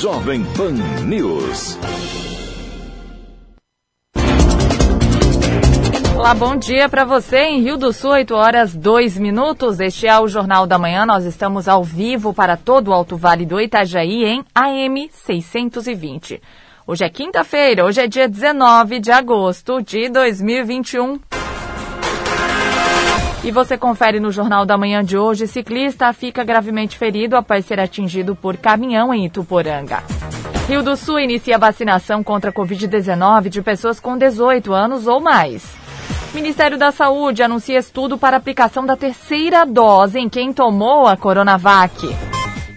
Jovem Pan News. Olá, bom dia para você em Rio do Sul, 8 horas 2 minutos. Este é o Jornal da Manhã. Nós estamos ao vivo para todo o Alto Vale do Itajaí em AM 620. Hoje é quinta-feira, hoje é dia 19 de agosto de 2021. E você confere no Jornal da Manhã de hoje: ciclista fica gravemente ferido após ser atingido por caminhão em Ituporanga. Rio do Sul inicia vacinação contra a Covid-19 de pessoas com 18 anos ou mais. Ministério da Saúde anuncia estudo para aplicação da terceira dose em quem tomou a Coronavac.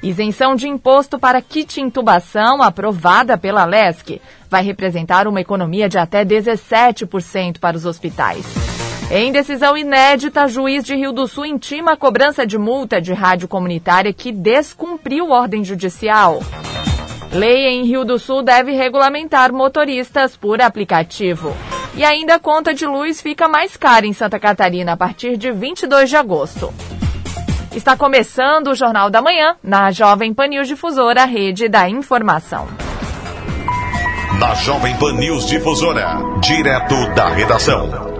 Isenção de imposto para kit intubação aprovada pela LESC vai representar uma economia de até 17% para os hospitais. Em decisão inédita, juiz de Rio do Sul intima a cobrança de multa de rádio comunitária que descumpriu ordem judicial. Lei em Rio do Sul deve regulamentar motoristas por aplicativo. E ainda a conta de luz fica mais cara em Santa Catarina a partir de 22 de agosto. Está começando o Jornal da Manhã na Jovem Pan News Difusora, rede da informação. Na Jovem Pan News Difusora, direto da redação.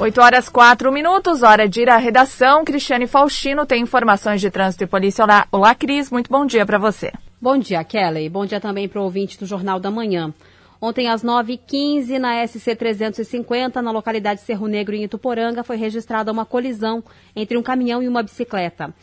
8 horas 4 minutos, hora de ir à redação. Cristiane Faustino tem informações de trânsito e polícia. Olá, Olá Cris, muito bom dia para você. Bom dia, Kelly. Bom dia também para o ouvinte do Jornal da Manhã. Ontem, às 9h15, na SC 350, na localidade Cerro Negro, em Ituporanga, foi registrada uma colisão entre um caminhão e uma bicicleta.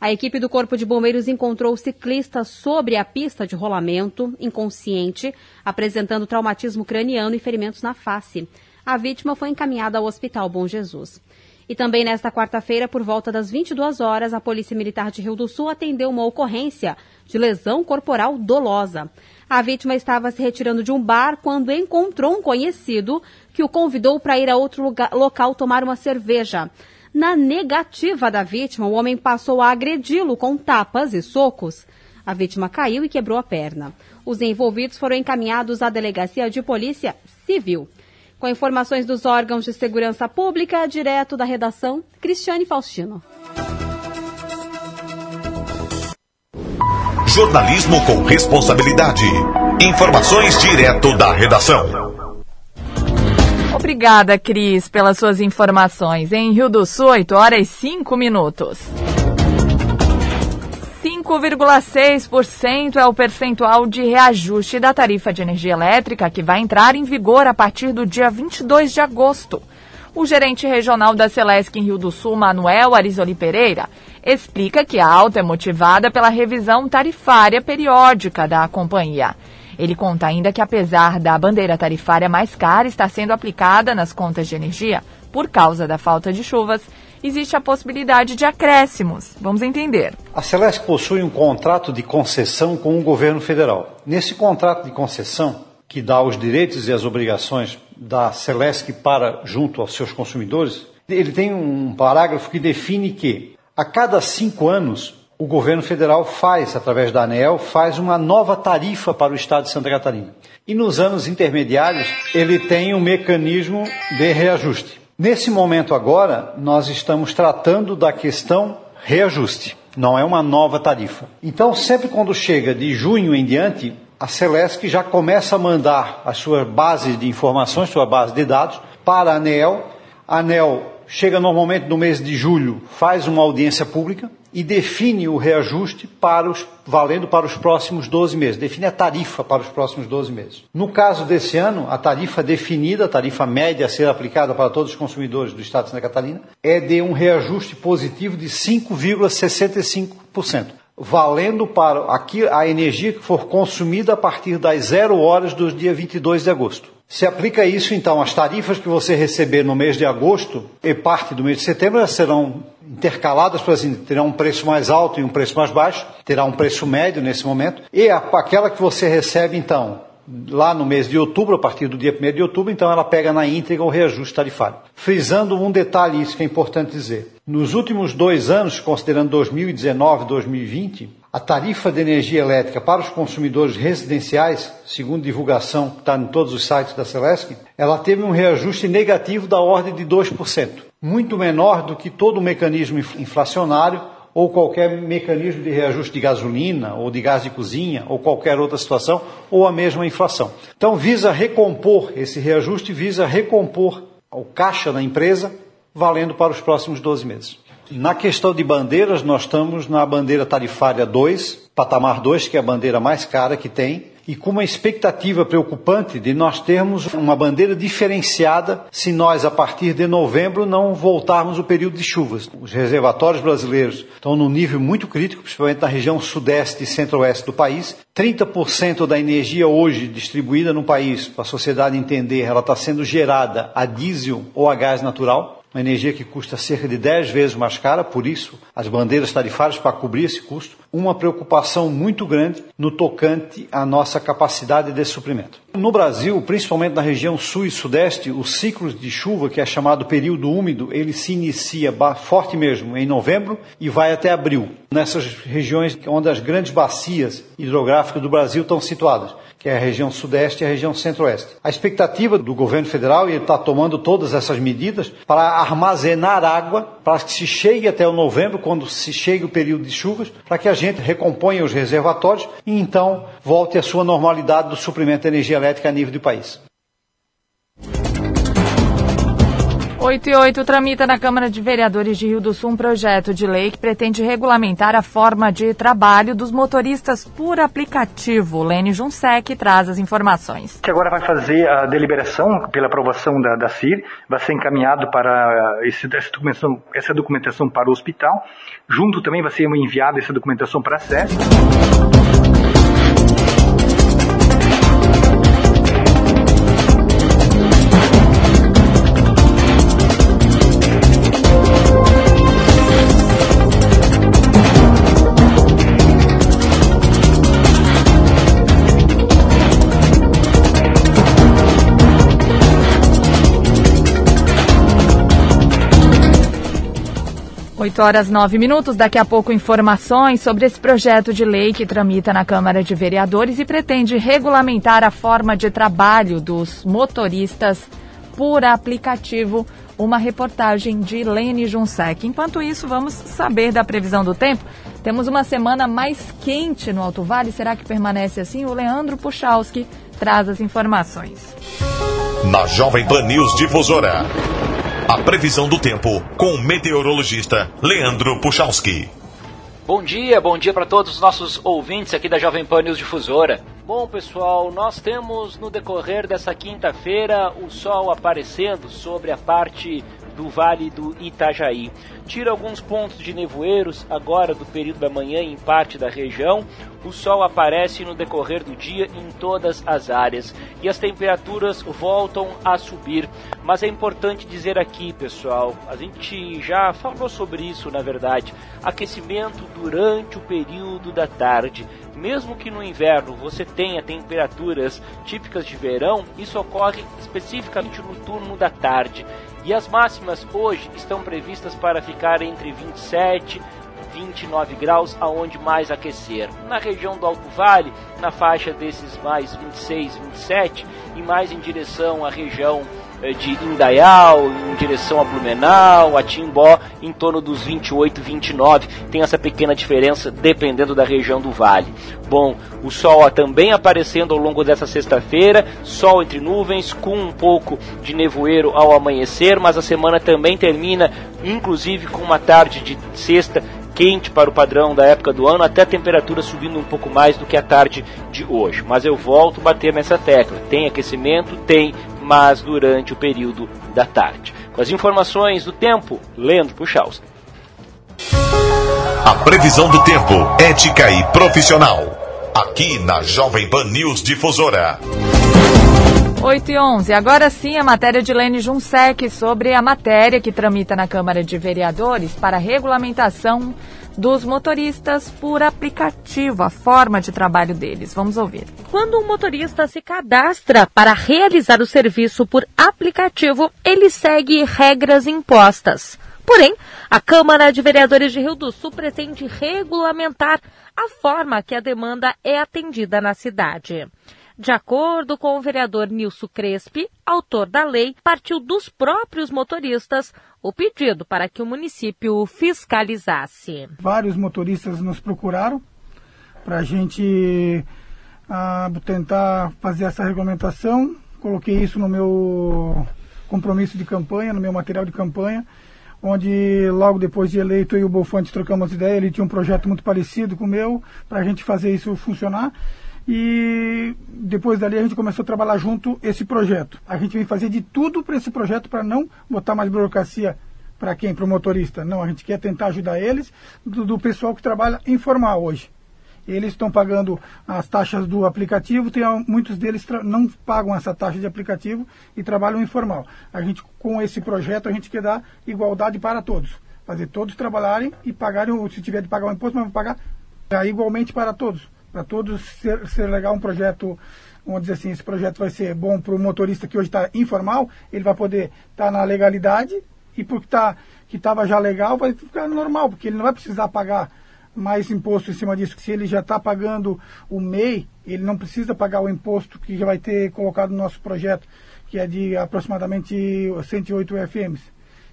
A equipe do Corpo de Bombeiros encontrou o ciclista sobre a pista de rolamento, inconsciente, apresentando traumatismo craniano e ferimentos na face. A vítima foi encaminhada ao Hospital Bom Jesus. E também nesta quarta-feira, por volta das 22 horas, a Polícia Militar de Rio do Sul atendeu uma ocorrência de lesão corporal dolosa. A vítima estava se retirando de um bar quando encontrou um conhecido que o convidou para ir a outro lugar, local tomar uma cerveja. Na negativa da vítima, o homem passou a agredi-lo com tapas e socos. A vítima caiu e quebrou a perna. Os envolvidos foram encaminhados à delegacia de polícia civil. Com informações dos órgãos de segurança pública, direto da redação, Cristiane Faustino. Jornalismo com responsabilidade. Informações direto da redação. Obrigada, Cris, pelas suas informações. Em Rio do Sul, 8 horas e 5 minutos. 5,6% é o percentual de reajuste da tarifa de energia elétrica que vai entrar em vigor a partir do dia 22 de agosto. O gerente regional da Celesc em Rio do Sul, Manuel Arizoli Pereira, explica que a alta é motivada pela revisão tarifária periódica da companhia. Ele conta ainda que, apesar da bandeira tarifária mais cara estar sendo aplicada nas contas de energia por causa da falta de chuvas, existe a possibilidade de acréscimos. Vamos entender. A Celeste possui um contrato de concessão com o governo federal. Nesse contrato de concessão, que dá os direitos e as obrigações da Celeste para junto aos seus consumidores, ele tem um parágrafo que define que a cada cinco anos, o governo federal faz, através da ANEL, faz uma nova tarifa para o estado de Santa Catarina. E nos anos intermediários, ele tem um mecanismo de reajuste. Nesse momento agora, nós estamos tratando da questão reajuste. Não é uma nova tarifa. Então, sempre quando chega de junho em diante, a Celesc já começa a mandar as suas bases de informações, sua base de dados, para a ANEL. A ANEL chega normalmente no mês de julho, faz uma audiência pública e define o reajuste para os, valendo para os próximos 12 meses, define a tarifa para os próximos 12 meses. No caso desse ano, a tarifa definida, a tarifa média a ser aplicada para todos os consumidores do Estado de Santa Catarina, é de um reajuste positivo de 5,65% valendo para aqui a energia que for consumida a partir das zero horas do dia 22 de agosto. Se aplica isso, então, as tarifas que você receber no mês de agosto e parte do mês de setembro serão intercaladas, por assim, terão um preço mais alto e um preço mais baixo, terá um preço médio nesse momento, e aquela que você recebe, então, lá no mês de outubro, a partir do dia 1 de outubro, então ela pega na íntegra o reajuste tarifário. Frisando um detalhe, isso que é importante dizer. Nos últimos dois anos, considerando 2019 e 2020, a tarifa de energia elétrica para os consumidores residenciais, segundo divulgação que está em todos os sites da Celesc, ela teve um reajuste negativo da ordem de 2%, muito menor do que todo o mecanismo inflacionário ou qualquer mecanismo de reajuste de gasolina ou de gás de cozinha ou qualquer outra situação ou a mesma inflação. Então visa recompor esse reajuste visa recompor o caixa da empresa valendo para os próximos 12 meses. Na questão de bandeiras, nós estamos na bandeira tarifária 2, patamar 2, que é a bandeira mais cara que tem, e com uma expectativa preocupante de nós termos uma bandeira diferenciada se nós, a partir de novembro, não voltarmos o período de chuvas. Os reservatórios brasileiros estão num nível muito crítico, principalmente na região sudeste e centro-oeste do país. 30% da energia hoje distribuída no país, para a sociedade entender, ela está sendo gerada a diesel ou a gás natural uma energia que custa cerca de 10 vezes mais cara, por isso as bandeiras tarifárias para cobrir esse custo, uma preocupação muito grande no tocante à nossa capacidade de suprimento. No Brasil, principalmente na região sul e sudeste, o ciclo de chuva, que é chamado período úmido, ele se inicia forte mesmo em novembro e vai até abril, nessas regiões onde as grandes bacias hidrográficas do Brasil estão situadas que é a região sudeste e a região centro-oeste. A expectativa do governo federal, e ele está tomando todas essas medidas, para armazenar água, para que se chegue até o novembro, quando se chegue o período de chuvas, para que a gente recomponha os reservatórios e então volte à sua normalidade do suprimento de energia elétrica a nível do país. 8 e 8 tramita na Câmara de Vereadores de Rio do Sul um projeto de lei que pretende regulamentar a forma de trabalho dos motoristas por aplicativo. Lene Junsec traz as informações. Que agora vai fazer a deliberação pela aprovação da, da CIR, vai ser encaminhado para esse, essa, documentação, essa documentação para o hospital. Junto também vai ser enviada essa documentação para a SES. 8 horas 9 minutos. Daqui a pouco, informações sobre esse projeto de lei que tramita na Câmara de Vereadores e pretende regulamentar a forma de trabalho dos motoristas por aplicativo. Uma reportagem de Lene Junsec. Enquanto isso, vamos saber da previsão do tempo. Temos uma semana mais quente no Alto Vale. Será que permanece assim? O Leandro Puchalski traz as informações. Na Jovem Pan News Difusora. A previsão do tempo com o meteorologista Leandro Puchalski. Bom dia, bom dia para todos os nossos ouvintes aqui da Jovem Pan News Difusora. Bom, pessoal, nós temos no decorrer dessa quinta-feira o sol aparecendo sobre a parte do Vale do Itajaí. Tira alguns pontos de nevoeiros agora do período da manhã em parte da região. O sol aparece no decorrer do dia em todas as áreas e as temperaturas voltam a subir. Mas é importante dizer aqui, pessoal, a gente já falou sobre isso na verdade. Aquecimento durante o período da tarde. Mesmo que no inverno você tenha temperaturas típicas de verão, isso ocorre especificamente no turno da tarde. E as máximas hoje estão previstas para ficar entre 27 29 graus, aonde mais aquecer. Na região do Alto Vale, na faixa desses mais 26, 27 e mais em direção à região de Indaial, em direção a Blumenau, a Timbó, em torno dos 28, 29. Tem essa pequena diferença dependendo da região do vale. Bom, o sol também aparecendo ao longo dessa sexta-feira, sol entre nuvens, com um pouco de nevoeiro ao amanhecer, mas a semana também termina, inclusive com uma tarde de sexta quente para o padrão da época do ano, até a temperatura subindo um pouco mais do que a tarde de hoje. Mas eu volto a bater nessa tecla. Tem aquecimento? Tem, mas durante o período da tarde. Com as informações do tempo, Leandro Puchalski. A previsão do tempo, ética e profissional. Aqui na Jovem Pan News Difusora. 8 e 11. Agora sim, a matéria de Lene Junsec sobre a matéria que tramita na Câmara de Vereadores para regulamentação dos motoristas por aplicativo, a forma de trabalho deles. Vamos ouvir. Quando um motorista se cadastra para realizar o serviço por aplicativo, ele segue regras impostas. Porém, a Câmara de Vereadores de Rio do Sul pretende regulamentar a forma que a demanda é atendida na cidade. De acordo com o vereador Nilson Crespi, autor da lei, partiu dos próprios motoristas o pedido para que o município fiscalizasse. Vários motoristas nos procuraram para a gente ah, tentar fazer essa regulamentação. Coloquei isso no meu compromisso de campanha, no meu material de campanha, onde logo depois de eleito eu e o Bolfante trocamos ideia, ele tinha um projeto muito parecido com o meu, para a gente fazer isso funcionar. E depois dali a gente começou a trabalhar junto esse projeto. A gente vem fazer de tudo para esse projeto para não botar mais burocracia para quem? Para o motorista. Não, a gente quer tentar ajudar eles, do, do pessoal que trabalha informal hoje. Eles estão pagando as taxas do aplicativo, tem, muitos deles não pagam essa taxa de aplicativo e trabalham informal. A gente, com esse projeto, a gente quer dar igualdade para todos. Fazer todos trabalharem e pagarem, se tiver de pagar o imposto, mas pagar é, igualmente para todos para todos ser, ser legal um projeto, vamos dizer assim, esse projeto vai ser bom para o motorista que hoje está informal, ele vai poder estar tá na legalidade e porque tá, que estava já legal vai ficar normal, porque ele não vai precisar pagar mais imposto em cima disso. Se ele já está pagando o MEI, ele não precisa pagar o imposto que já vai ter colocado no nosso projeto, que é de aproximadamente 108 UFMs.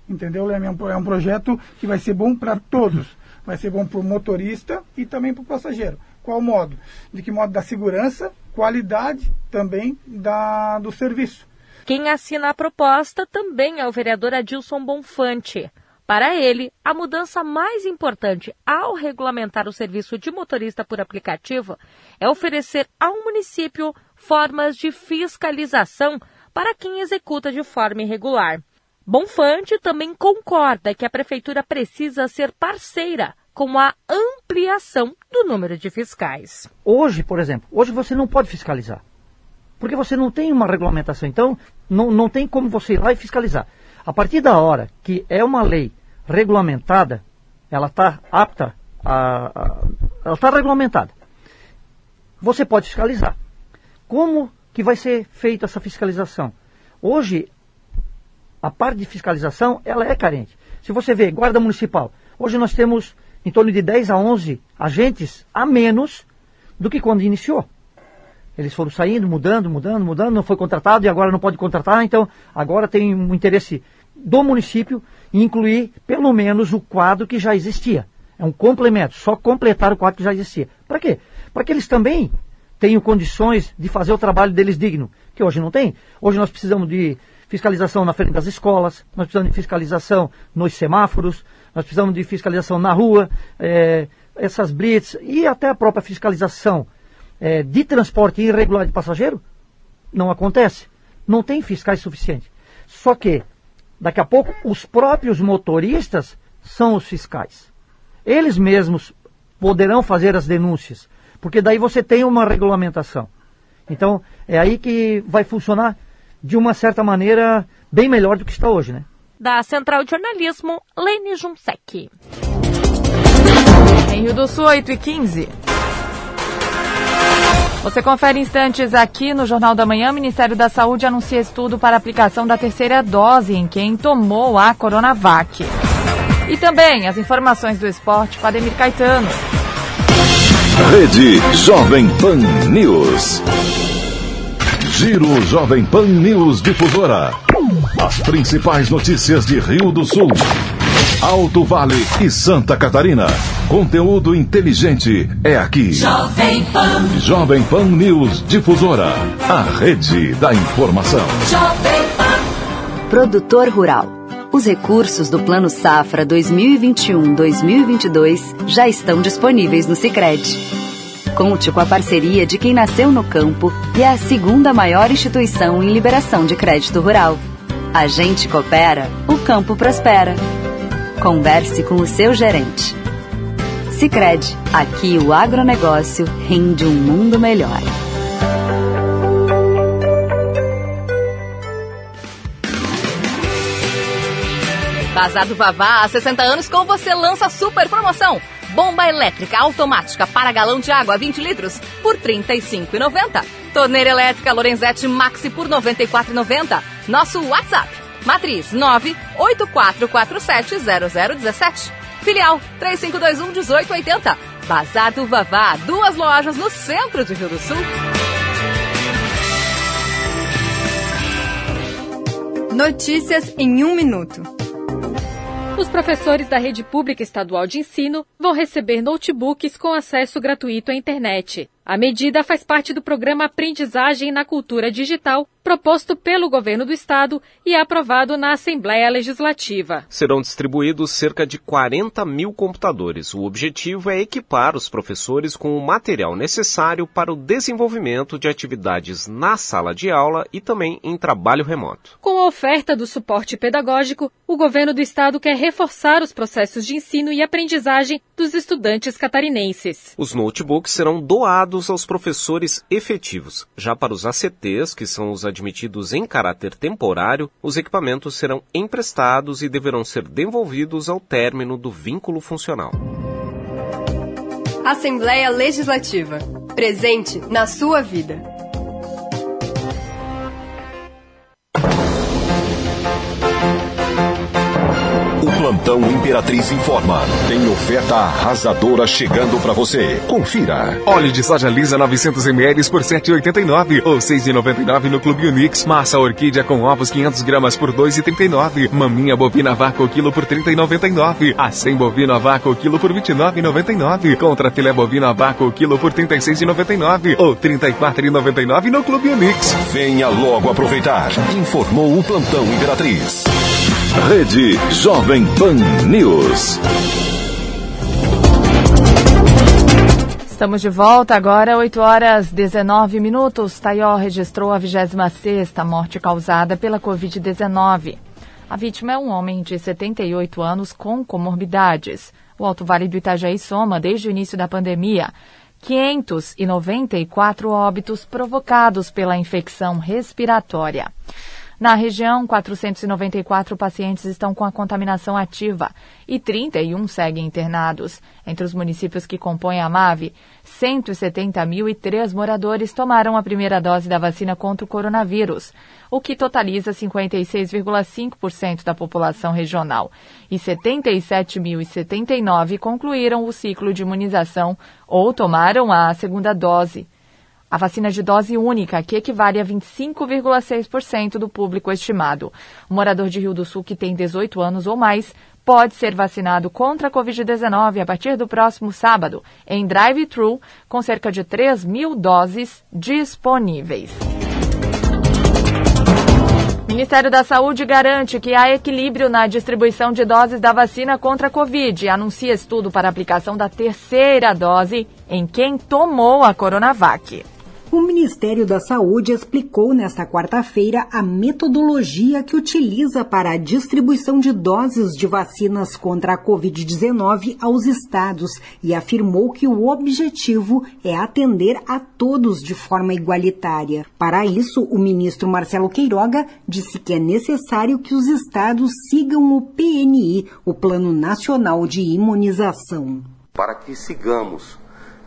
Entendeu, Leme? É, é um projeto que vai ser bom para todos. Vai ser bom para o motorista e também para o passageiro. Qual modo? De que modo da segurança, qualidade também da, do serviço. Quem assina a proposta também é o vereador Adilson Bonfante. Para ele, a mudança mais importante ao regulamentar o serviço de motorista por aplicativo é oferecer ao município formas de fiscalização para quem executa de forma irregular. Bonfante também concorda que a prefeitura precisa ser parceira com a ampliação do número de fiscais. Hoje, por exemplo, hoje você não pode fiscalizar. Porque você não tem uma regulamentação. Então, não, não tem como você ir lá e fiscalizar. A partir da hora que é uma lei regulamentada, ela está apta a, a ela está regulamentada. Você pode fiscalizar. Como que vai ser feita essa fiscalização? Hoje, a parte de fiscalização, ela é carente. Se você vê, guarda municipal, hoje nós temos em torno de 10 a 11 agentes a menos do que quando iniciou. Eles foram saindo, mudando, mudando, mudando, não foi contratado e agora não pode contratar, então agora tem um interesse do município em incluir pelo menos o quadro que já existia. É um complemento, só completar o quadro que já existia. Para quê? Para que eles também tenham condições de fazer o trabalho deles digno, que hoje não tem. Hoje nós precisamos de fiscalização na frente das escolas, nós precisamos de fiscalização nos semáforos, nós precisamos de fiscalização na rua, é, essas blitz e até a própria fiscalização é, de transporte irregular de passageiro não acontece. Não tem fiscais suficientes. Só que, daqui a pouco, os próprios motoristas são os fiscais. Eles mesmos poderão fazer as denúncias, porque daí você tem uma regulamentação. Então, é aí que vai funcionar de uma certa maneira bem melhor do que está hoje, né? Da Central de Jornalismo, Lene Junsec. Em Rio do Sul, 8 e 15. Você confere instantes aqui no Jornal da Manhã. O Ministério da Saúde anuncia estudo para aplicação da terceira dose em quem tomou a Coronavac. E também as informações do esporte com Ademir Caetano. Rede Jovem Pan News. Giro Jovem Pan News Difusora. As principais notícias de Rio do Sul, Alto Vale e Santa Catarina. Conteúdo inteligente é aqui. Jovem Pan. Jovem Pan News Difusora. A rede da informação. Jovem Pan. Produtor Rural. Os recursos do Plano Safra 2021-2022 já estão disponíveis no Sicredi Conte com a parceria de quem nasceu no campo e é a segunda maior instituição em liberação de crédito rural. A gente coopera, o campo prospera. Converse com o seu gerente. Sicredi, aqui o agronegócio rende um mundo melhor. Bazar do Vavá, há 60 anos com você lança super promoção. Bomba elétrica automática para galão de água 20 litros por R$ 35,90. Torneira elétrica Lorenzetti Maxi por R$ 94,90. Nosso WhatsApp. Matriz 984470017. Filial 3521-1880. Bazar do Vavá. Duas lojas no centro de Rio do Sul. Notícias em um minuto. Os professores da rede pública estadual de ensino vão receber notebooks com acesso gratuito à internet. A medida faz parte do programa Aprendizagem na Cultura Digital, proposto pelo governo do estado e aprovado na Assembleia Legislativa. Serão distribuídos cerca de 40 mil computadores. O objetivo é equipar os professores com o material necessário para o desenvolvimento de atividades na sala de aula e também em trabalho remoto. Com a oferta do suporte pedagógico, o governo do estado quer reforçar os processos de ensino e aprendizagem dos estudantes catarinenses. Os notebooks serão doados aos professores efetivos. Já para os ACTs, que são os admitidos em caráter temporário, os equipamentos serão emprestados e deverão ser devolvidos ao término do vínculo funcional. Assembleia Legislativa. Presente na sua vida. Plantão Imperatriz informa. Tem oferta arrasadora chegando para você. Confira. Óleo de soja lisa 900 ml por 7,89 ou 6,99 no Clube Unix. Massa orquídea com ovos 500 gramas por 2,39. Maminha bovina vácuo quilo por 30,99. A 100 bovino vácuo quilo por 29,99. Contra filé bovino vácuo quilo por 36,99 ou 34,99 no Clube Unix. Venha logo aproveitar. Informou o Plantão Imperatriz. Rede Jovem Pan News. Estamos de volta agora, 8 horas 19 minutos. Taió registrou a 26 morte causada pela Covid-19. A vítima é um homem de 78 anos com comorbidades. O Alto Vale do Itajaí soma, desde o início da pandemia, 594 óbitos provocados pela infecção respiratória. Na região, 494 pacientes estão com a contaminação ativa e 31 seguem internados. Entre os municípios que compõem a MAVE, 170.003 moradores tomaram a primeira dose da vacina contra o coronavírus, o que totaliza 56,5% da população regional. E 77.079 concluíram o ciclo de imunização ou tomaram a segunda dose. A vacina de dose única, que equivale a 25,6% do público estimado. O morador de Rio do Sul que tem 18 anos ou mais pode ser vacinado contra a Covid-19 a partir do próximo sábado, em drive-thru, com cerca de 3 mil doses disponíveis. Ministério da Saúde garante que há equilíbrio na distribuição de doses da vacina contra a Covid e anuncia estudo para aplicação da terceira dose em quem tomou a Coronavac. O Ministério da Saúde explicou nesta quarta-feira a metodologia que utiliza para a distribuição de doses de vacinas contra a Covid-19 aos estados e afirmou que o objetivo é atender a todos de forma igualitária. Para isso, o ministro Marcelo Queiroga disse que é necessário que os estados sigam o PNI, o Plano Nacional de Imunização. Para que sigamos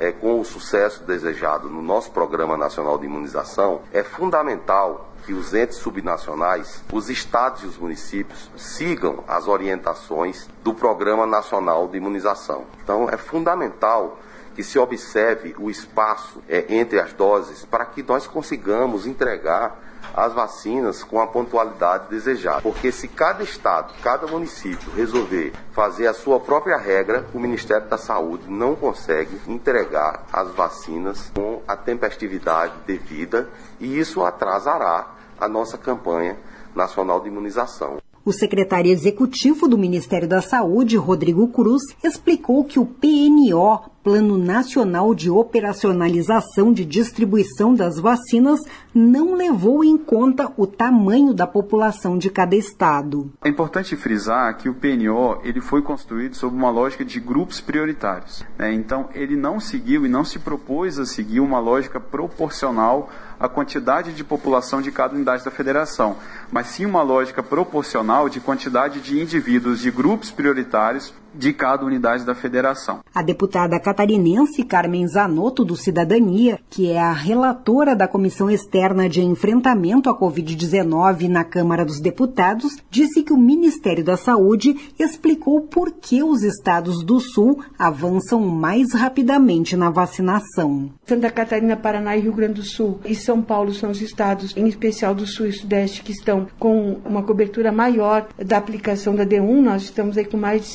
é, com o sucesso desejado no nosso Programa Nacional de Imunização, é fundamental que os entes subnacionais, os estados e os municípios sigam as orientações do Programa Nacional de Imunização. Então, é fundamental que se observe o espaço é, entre as doses para que nós consigamos entregar as vacinas com a pontualidade desejada. Porque se cada estado, cada município resolver fazer a sua própria regra, o Ministério da Saúde não consegue entregar as vacinas com a tempestividade devida e isso atrasará a nossa campanha nacional de imunização. O secretário executivo do Ministério da Saúde, Rodrigo Cruz, explicou que o PNO, Plano Nacional de Operacionalização de Distribuição das Vacinas, não levou em conta o tamanho da população de cada estado. É importante frisar que o PNO ele foi construído sob uma lógica de grupos prioritários. Né? Então, ele não seguiu e não se propôs a seguir uma lógica proporcional a quantidade de população de cada unidade da federação, mas sim uma lógica proporcional de quantidade de indivíduos de grupos prioritários de cada unidade da federação. A deputada catarinense Carmen Zanotto, do Cidadania, que é a relatora da Comissão Externa de Enfrentamento à Covid-19 na Câmara dos Deputados, disse que o Ministério da Saúde explicou por que os estados do Sul avançam mais rapidamente na vacinação. Santa Catarina, Paraná e Rio Grande do Sul e São Paulo são os estados, em especial do Sul e Sudeste, que estão com uma cobertura maior da aplicação da D1. Nós estamos aí com mais de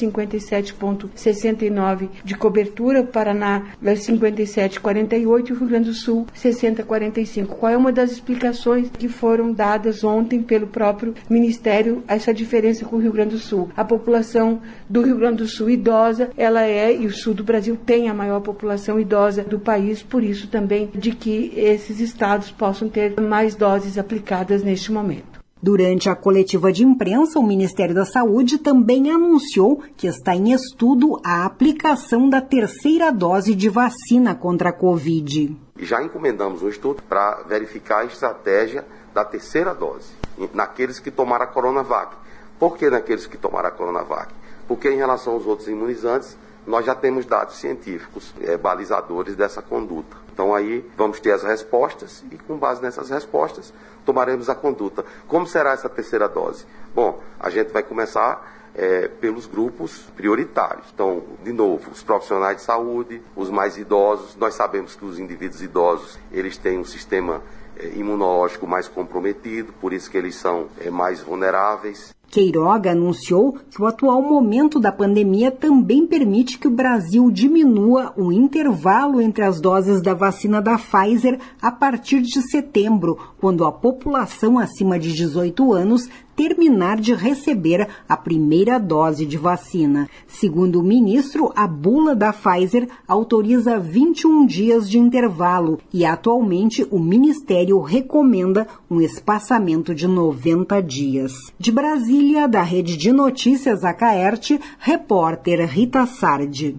57,69 de cobertura, Paraná 57,48 e o Rio Grande do Sul 60,45. Qual é uma das explicações que foram dadas ontem pelo próprio Ministério essa diferença com o Rio Grande do Sul? A população do Rio Grande do Sul idosa, ela é, e o sul do Brasil tem a maior população idosa do país, por isso também de que esses estados possam ter mais doses aplicadas neste momento. Durante a coletiva de imprensa, o Ministério da Saúde também anunciou que está em estudo a aplicação da terceira dose de vacina contra a Covid. Já encomendamos um estudo para verificar a estratégia da terceira dose naqueles que tomaram a Coronavac. Por que naqueles que tomaram a Coronavac? Porque em relação aos outros imunizantes, nós já temos dados científicos é, balizadores dessa conduta. Então aí vamos ter as respostas e com base nessas respostas tomaremos a conduta. Como será essa terceira dose? Bom, a gente vai começar é, pelos grupos prioritários. Então, de novo, os profissionais de saúde, os mais idosos. Nós sabemos que os indivíduos idosos eles têm um sistema é, imunológico mais comprometido, por isso que eles são é, mais vulneráveis. Queiroga anunciou que o atual momento da pandemia também permite que o Brasil diminua o intervalo entre as doses da vacina da Pfizer a partir de setembro, quando a população acima de 18 anos terminar de receber a primeira dose de vacina. Segundo o ministro, a bula da Pfizer autoriza 21 dias de intervalo e atualmente o ministério recomenda um espaçamento de 90 dias. De Brasília, da Rede de Notícias Acaerte, repórter Rita Sardi.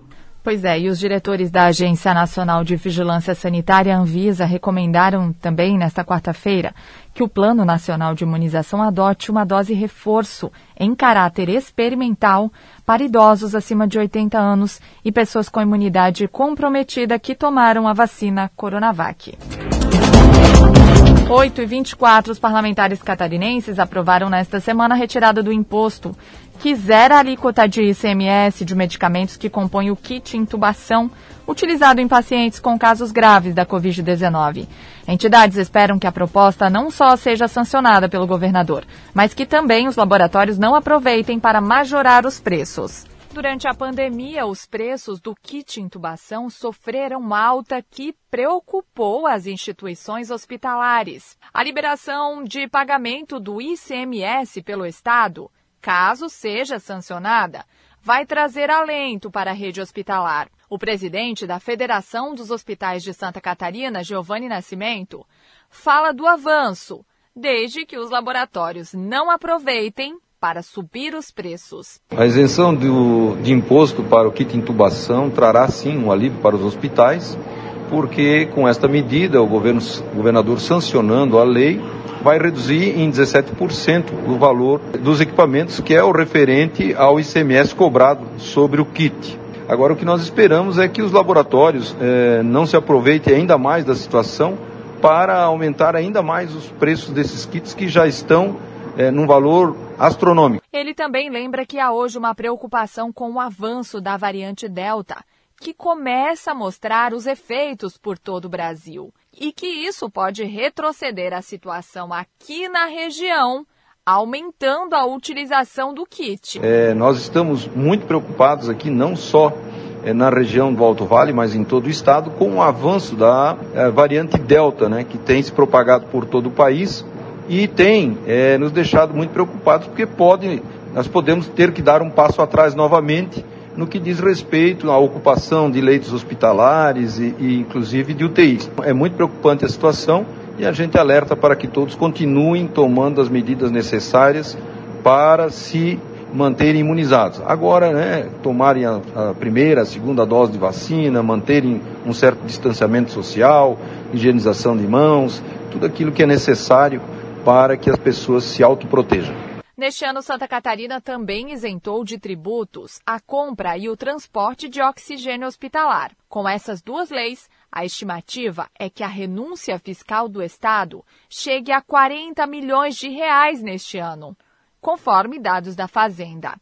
Pois é, e os diretores da Agência Nacional de Vigilância Sanitária, Anvisa, recomendaram também nesta quarta-feira que o Plano Nacional de Imunização adote uma dose reforço em caráter experimental para idosos acima de 80 anos e pessoas com imunidade comprometida que tomaram a vacina Coronavac. 8 e 24, os parlamentares catarinenses aprovaram nesta semana a retirada do imposto que zera a alíquota de ICMS de medicamentos que compõem o kit intubação utilizado em pacientes com casos graves da Covid-19. Entidades esperam que a proposta não só seja sancionada pelo governador, mas que também os laboratórios não aproveitem para majorar os preços. Durante a pandemia, os preços do kit intubação sofreram alta que preocupou as instituições hospitalares. A liberação de pagamento do ICMS pelo Estado, caso seja sancionada, vai trazer alento para a rede hospitalar. O presidente da Federação dos Hospitais de Santa Catarina, Giovanni Nascimento, fala do avanço, desde que os laboratórios não aproveitem para subir os preços. A isenção do, de imposto para o kit intubação trará sim um alívio para os hospitais, porque com esta medida o, governo, governador sancionando a lei vai reduzir em 17% o valor dos equipamentos, que é o referente ao ICMS cobrado sobre o kit. Agora, o que nós esperamos é que os laboratórios eh, não se aproveitem ainda mais da situação para aumentar ainda mais os preços desses kits que já estão eh, num valor astronômico. Ele também lembra que há hoje uma preocupação com o avanço da variante Delta, que começa a mostrar os efeitos por todo o Brasil e que isso pode retroceder a situação aqui na região, aumentando a utilização do kit. É, nós estamos muito preocupados aqui, não só é, na região do Alto Vale, mas em todo o estado, com o avanço da é, variante Delta, né, que tem se propagado por todo o país e tem é, nos deixado muito preocupados, porque pode, nós podemos ter que dar um passo atrás novamente no que diz respeito à ocupação de leitos hospitalares e, e inclusive de UTIs. É muito preocupante a situação e a gente alerta para que todos continuem tomando as medidas necessárias para se manterem imunizados. Agora, né, tomarem a, a, primeira, a segunda dose de vacina, manterem um certo distanciamento social, higienização de mãos, tudo aquilo que é necessário para que as pessoas se autoprotejam. Neste ano, Santa Catarina também isentou de tributos a compra e o transporte de oxigênio hospitalar. Com essas duas leis, a estimativa é que a renúncia fiscal do Estado chegue a 40 milhões de reais neste ano, conforme dados da Fazenda.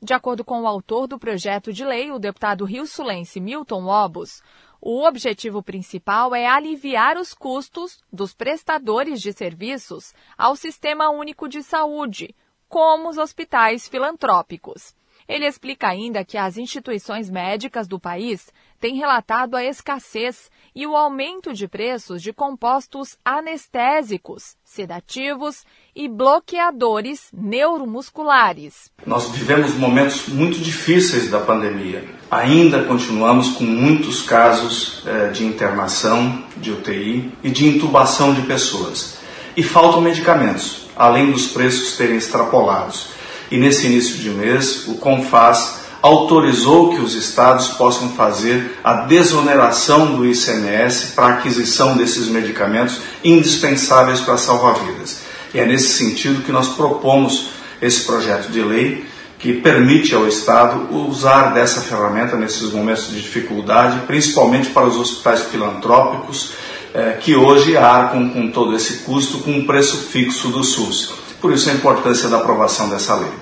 De acordo com o autor do projeto de lei, o deputado rio-sulense Milton Obos, o objetivo principal é aliviar os custos dos prestadores de serviços ao Sistema Único de Saúde, como os hospitais filantrópicos. Ele explica ainda que as instituições médicas do país têm relatado a escassez e o aumento de preços de compostos anestésicos, sedativos e bloqueadores neuromusculares. Nós vivemos momentos muito difíceis da pandemia. Ainda continuamos com muitos casos eh, de internação, de UTI e de intubação de pessoas. E faltam medicamentos além dos preços terem extrapolados. E nesse início de mês, o CONFAS autorizou que os estados possam fazer a desoneração do ICMS para aquisição desses medicamentos indispensáveis para salvar vidas. E é nesse sentido que nós propomos esse projeto de lei que permite ao Estado usar dessa ferramenta nesses momentos de dificuldade, principalmente para os hospitais filantrópicos, é, que hoje arcam com todo esse custo com um preço fixo do SUS. Por isso a importância da aprovação dessa lei.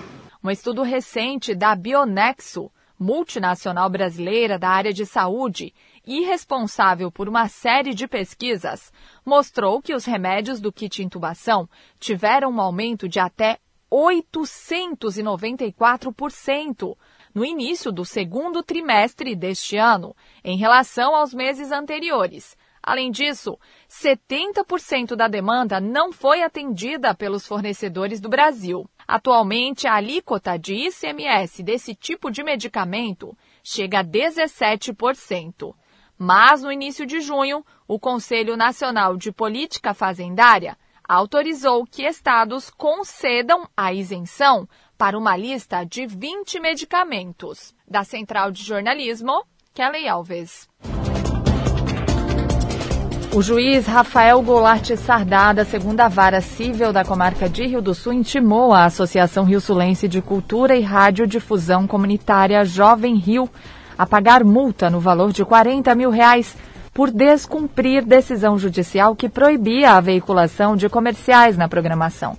Um estudo recente da Bionexo, multinacional brasileira da área de saúde e responsável por uma série de pesquisas, mostrou que os remédios do kit intubação tiveram um aumento de até 894% no início do segundo trimestre deste ano, em relação aos meses anteriores, Além disso, 70% da demanda não foi atendida pelos fornecedores do Brasil. Atualmente, a alíquota de ICMS desse tipo de medicamento chega a 17%. Mas, no início de junho, o Conselho Nacional de Política Fazendária autorizou que estados concedam a isenção para uma lista de 20 medicamentos. Da Central de Jornalismo, Kelly Alves. O juiz Rafael Goulart Sardá, da segunda vara civil da comarca de Rio do Sul, intimou a Associação Rio Sulense de Cultura e Radiodifusão Comunitária Jovem Rio a pagar multa no valor de 40 mil reais por descumprir decisão judicial que proibia a veiculação de comerciais na programação.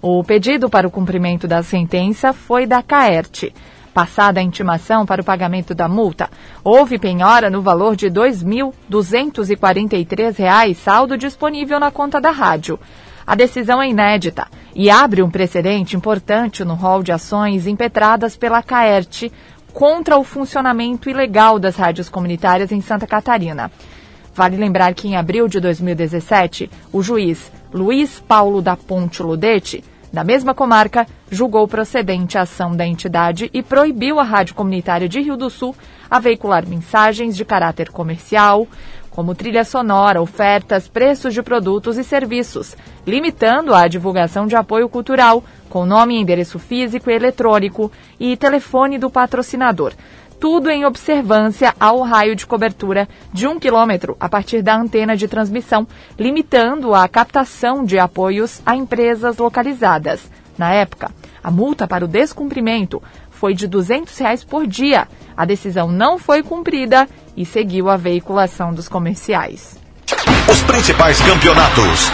O pedido para o cumprimento da sentença foi da CAERT. Passada a intimação para o pagamento da multa, houve penhora no valor de R$ 2.243, saldo disponível na conta da rádio. A decisão é inédita e abre um precedente importante no rol de ações impetradas pela CAERT contra o funcionamento ilegal das rádios comunitárias em Santa Catarina. Vale lembrar que em abril de 2017, o juiz Luiz Paulo da Ponte Ludete da mesma comarca, julgou procedente a ação da entidade e proibiu a Rádio Comunitária de Rio do Sul a veicular mensagens de caráter comercial, como trilha sonora, ofertas, preços de produtos e serviços, limitando a divulgação de apoio cultural, com nome e endereço físico e eletrônico e telefone do patrocinador, tudo em observância ao raio de cobertura de um quilômetro a partir da antena de transmissão, limitando a captação de apoios a empresas localizadas. Na época, a multa para o descumprimento foi de 200 reais por dia. A decisão não foi cumprida e seguiu a veiculação dos comerciais. Os principais campeonatos.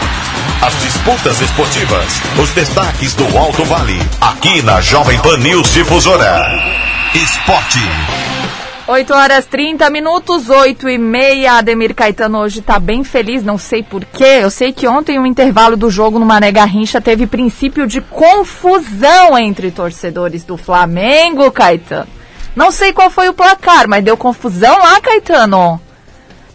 As disputas esportivas. Os destaques do Alto Vale. Aqui na Jovem Pan News Difusora. Esporte. 8 horas 30 minutos, 8 e meia. Ademir Caetano hoje está bem feliz, não sei porquê. Eu sei que ontem o intervalo do jogo no Mané Garrincha teve princípio de confusão entre torcedores do Flamengo, Caetano. Não sei qual foi o placar, mas deu confusão lá, Caetano.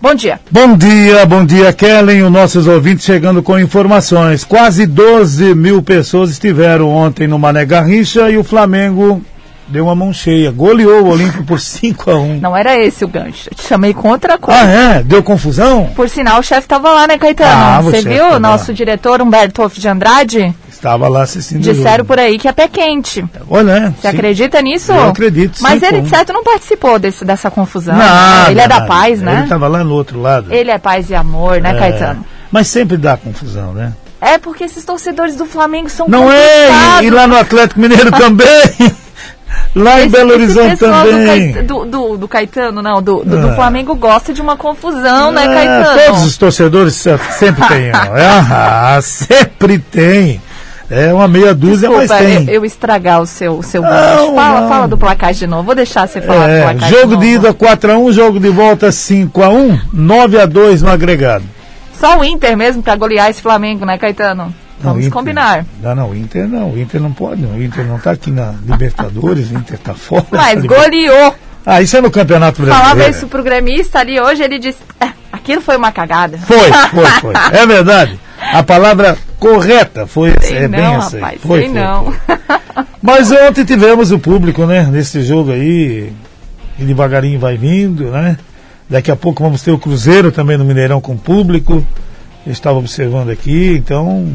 Bom dia. Bom dia, bom dia, Kellen. Os nossos ouvintes chegando com informações. Quase 12 mil pessoas estiveram ontem no Mané Garrincha e o Flamengo deu uma mão cheia. Goleou o Olímpio por 5 a 1 Não era esse o gancho. Eu te chamei com outra coisa. Ah, é? Deu confusão? Por sinal, o chefe estava lá, né, Caetano? Ah, Você viu o nosso lá. diretor Humberto Hoff de Andrade? Estava lá assistindo. Disseram por aí que é pé quente. Olha, né? Você acredita nisso? Eu acredito. Mas ele, como. de certo, não participou desse, dessa confusão. Nada, ele é da nada. paz, né? Ele estava lá no outro lado. Ele é paz e amor, né, É. Caetano? Mas sempre dá confusão, né? É porque esses torcedores do Flamengo são Não é, e, lá no Atlético Mineiro também. Lá em Esse- Belo esse Horizonte também. Do, do, do- Caetano, não, do, do, do Ah. Flamengo gosta de uma confusão, né, É, Caetano? todos os torcedores se- sempre tem. ó. É, ah, sempre tem. É uma meia dúzia, Desculpa, mas tem. eu, eu estragar o seu, o seu Não. Fala, não. fala do placar de novo. Vou deixar você falar do É, placar jogo de de ida 4x1, jogo de volta 5x1, 9x2 no agregado. Só o Inter mesmo pra golear esse Flamengo, né, Caetano? Vamos Inter- combinar. Não, não, o Inter não, o Inter não pode, não. o Inter não está aqui na Libertadores, o Inter está fora. Mas goleou. Ah, isso é no Campeonato Brasileiro. Falava isso pro gremista ali hoje, ele disse, "É, aquilo foi uma cagada. Foi, foi, foi. É verdade. A palavra correta foi Sei é bem não, essa aí. rapaz, Foi, foi. não. Mas ontem tivemos o público, né? Nesse jogo aí. E devagarinho vai vindo, né? Daqui a pouco vamos ter o Cruzeiro também no Mineirão com público. Eu estava observando aqui, então.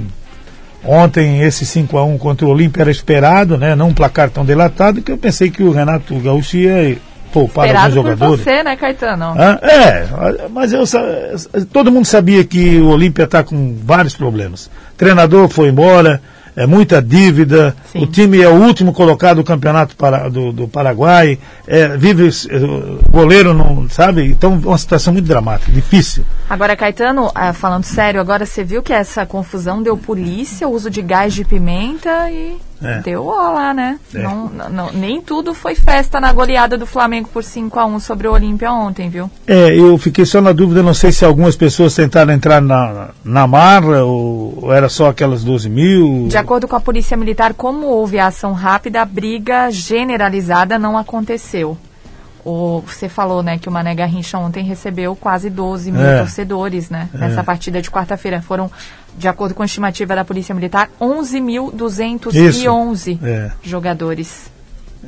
Ontem esse 5 a 1 contra o Olímpia era esperado, né? Não um placar tão delatado, que eu pensei que o Renato Gaúcho ia poupar alguns Esperado por jogadores. você, né, Caetano? Ah, é, mas eu, todo mundo sabia que o Olímpia está com vários problemas. treinador foi embora, é muita dívida, o time é o último colocado do campeonato para- do, do Paraguai, é, vive é, goleiro não sabe, então é uma situação muito dramática, difícil. Agora, Caetano, ah, falando sério, agora você viu que essa confusão deu polícia, uso de gás de pimenta e É. deu ó lá, né? É. Não, não- nem tudo foi festa na goleada do Flamengo por 5 a 1 sobre o Olímpia ontem, viu? É, eu fiquei só na dúvida, não sei se algumas pessoas tentaram entrar na, na marra ou, ou era só aquelas 12 mil. De acordo com a Polícia Militar, como houve a ação rápida, a briga generalizada não aconteceu. O, você falou, né, que o Mané Garrincha ontem recebeu quase 12 mil É. torcedores, né? É. Nessa partida de quarta-feira. Foram, de acordo com a estimativa da Polícia Militar, 11.211 Isso. É. jogadores.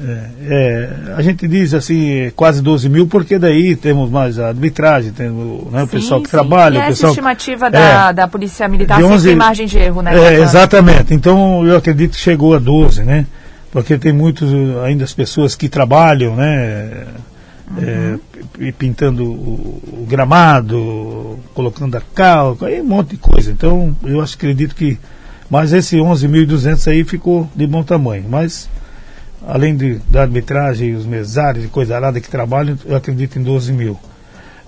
É, é, a gente diz assim, quase 12 mil, porque daí temos mais a arbitragem, temos né, o pessoal que trabalha. E o essa pessoal, estimativa da, da Polícia Militar de sempre 11 tem margem de erro, né? É, exatamente. Então eu acredito que chegou a 12, né? Porque tem muitos ainda as pessoas que trabalham, né? É, p- pintando o, o gramado, colocando a cal, aí um monte de coisa. Então eu acho, acredito que. Mas esse 11.200 aí ficou de bom tamanho. Mas além de, da arbitragem, os mesários e coisa arada que trabalham, eu acredito em 12 mil.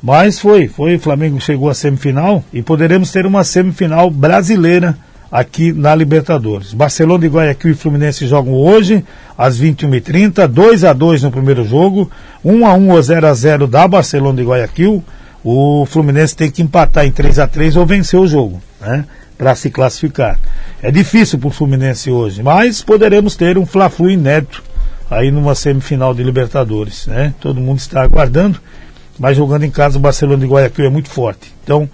Mas foi, foi, o Flamengo chegou à semifinal e poderemos ter uma semifinal brasileira aqui na Libertadores. Barcelona de Guayaquil e Fluminense jogam hoje às 21h30, 2 a 2 no primeiro jogo, 1 a 1 ou 0 a 0 da Barcelona de Guayaquil. O Fluminense tem que empatar em 3 a 3 ou vencer o jogo, né? Para se classificar. É difícil para o Fluminense hoje, mas poderemos ter um Fla-Flu inédito aí numa semifinal de Libertadores, né? Todo mundo está aguardando, mas jogando em casa o Barcelona de Guayaquil é muito forte. Então,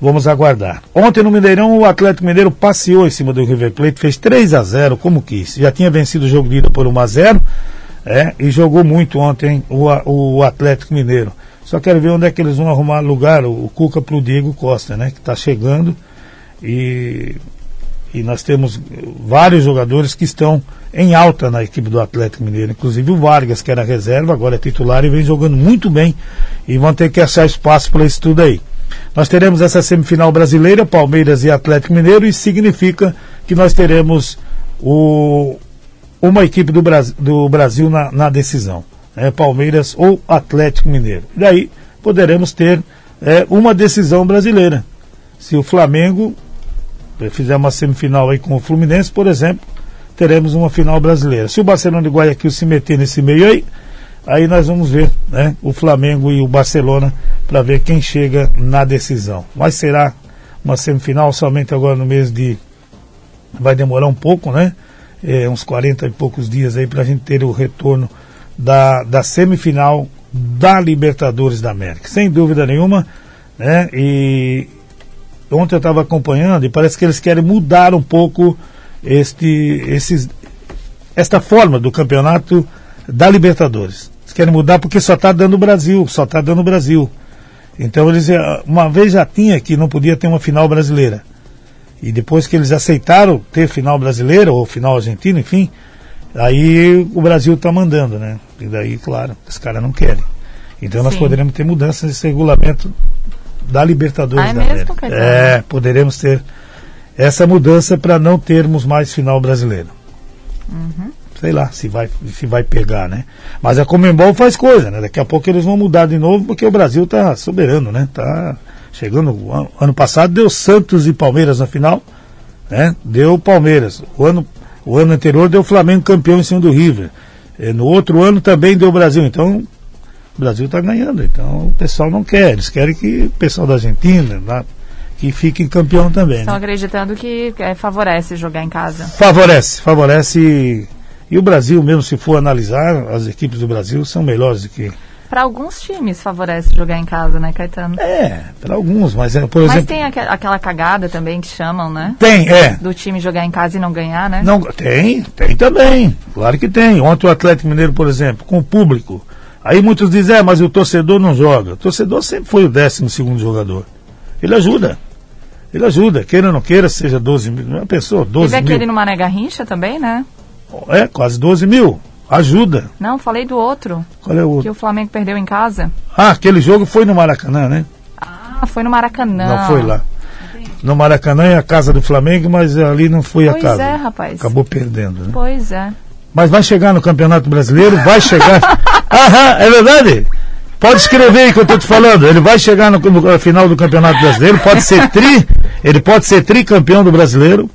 vamos aguardar. Ontem no Mineirão o Atlético Mineiro passeou em cima do River Plate, fez 3 a 0 como quis. Já tinha vencido o jogo de ida por 1 a 0 é, e jogou muito ontem o, o Atlético Mineiro. Só quero ver onde é que eles vão arrumar lugar, o, o Cuca para o Diego Costa, né? Que está chegando e, e nós temos vários jogadores que estão em alta na equipe do Atlético Mineiro, inclusive o Vargas, que era reserva, agora é titular e vem jogando muito bem e vão ter que achar espaço para isso tudo aí. Nós teremos essa semifinal brasileira, Palmeiras e Atlético Mineiro, e significa que nós teremos o, uma equipe do, Bras- do Brasil na, na decisão, né, Palmeiras ou Atlético Mineiro. E daí poderemos ter é, uma decisão brasileira. Se o Flamengo eh, fizer uma semifinal aí com o Fluminense, por exemplo, teremos uma final brasileira. Se o Barcelona de Guayaquil se meter nesse meio aí, aí nós vamos ver né, o Flamengo e o Barcelona para ver quem chega na decisão. Mas será uma semifinal somente agora no mês de. Vai demorar um pouco, né? É, uns 40 e poucos dias aí para a gente ter o retorno da, da semifinal da Libertadores da América. Sem dúvida nenhuma, né? E ontem eu estava acompanhando e parece que eles querem mudar um pouco este, esses, esta forma do campeonato da Libertadores. Eles querem mudar porque só está dando o Brasil, só está dando o Brasil. Então eles eh, uma vez já tinha que não podia ter uma final brasileira. E depois que eles aceitaram ter final brasileira ou final argentina, enfim, aí o Brasil está mandando, né? E daí, claro, os caras não querem. Então nós Sim. poderemos ter mudanças nesse regulamento da Libertadores Ah, é da mesmo, América. Caetano? É, poderemos ter essa mudança para não termos mais final brasileiro. Uhum. Sei lá se vai, se vai pegar, né? Mas a Comembol faz coisa, né? Daqui a pouco eles vão mudar de novo porque o Brasil está soberano, né? Tá chegando. Ano passado deu Santos e Palmeiras na final, né? Deu Palmeiras. O ano, o ano anterior deu Flamengo campeão em cima do River. E no outro ano também deu Brasil. Então o Brasil está ganhando. Então o pessoal não quer. Eles querem que o pessoal da Argentina, lá, que fique campeão também. Estão né? acreditando que é, favorece jogar em casa. Favorece, favorece. E o Brasil, mesmo se for analisar, as equipes do Brasil são melhores do que. Para alguns times favorece jogar em casa, né, Caetano? É, para alguns, mas é, por Mas exemplo. tem aqua- aquela cagada também que chamam, né? Tem, é. Do time jogar em casa e não ganhar, né? Não, tem, tem também. Claro que tem. Ontem o Atlético Mineiro, por exemplo, com o público. Aí muitos dizem, é, mas o torcedor não joga. O torcedor sempre foi o 12 segundo jogador. Ele ajuda. Ele ajuda. Queira ou não queira, seja 12 mil. Uma pessoa, 12 Teve mil. aquele no Mané Garrincha também, né? É, quase 12 mil. Ajuda. Não, falei do outro. Qual é o Que outro? o Flamengo perdeu em casa. Ah, aquele jogo foi no Maracanã, né? Ah, foi no Maracanã. Não, foi lá. No Maracanã é a casa do Flamengo, mas ali não foi a Pois casa. é, rapaz. Acabou perdendo, né? Pois é. Mas vai chegar no Campeonato Brasileiro, vai chegar. Aham, é verdade? Pode escrever aí que eu estou te falando. Ele vai chegar no, no final do Campeonato Brasileiro, pode ser tri, ele pode ser tricampeão do brasileiro.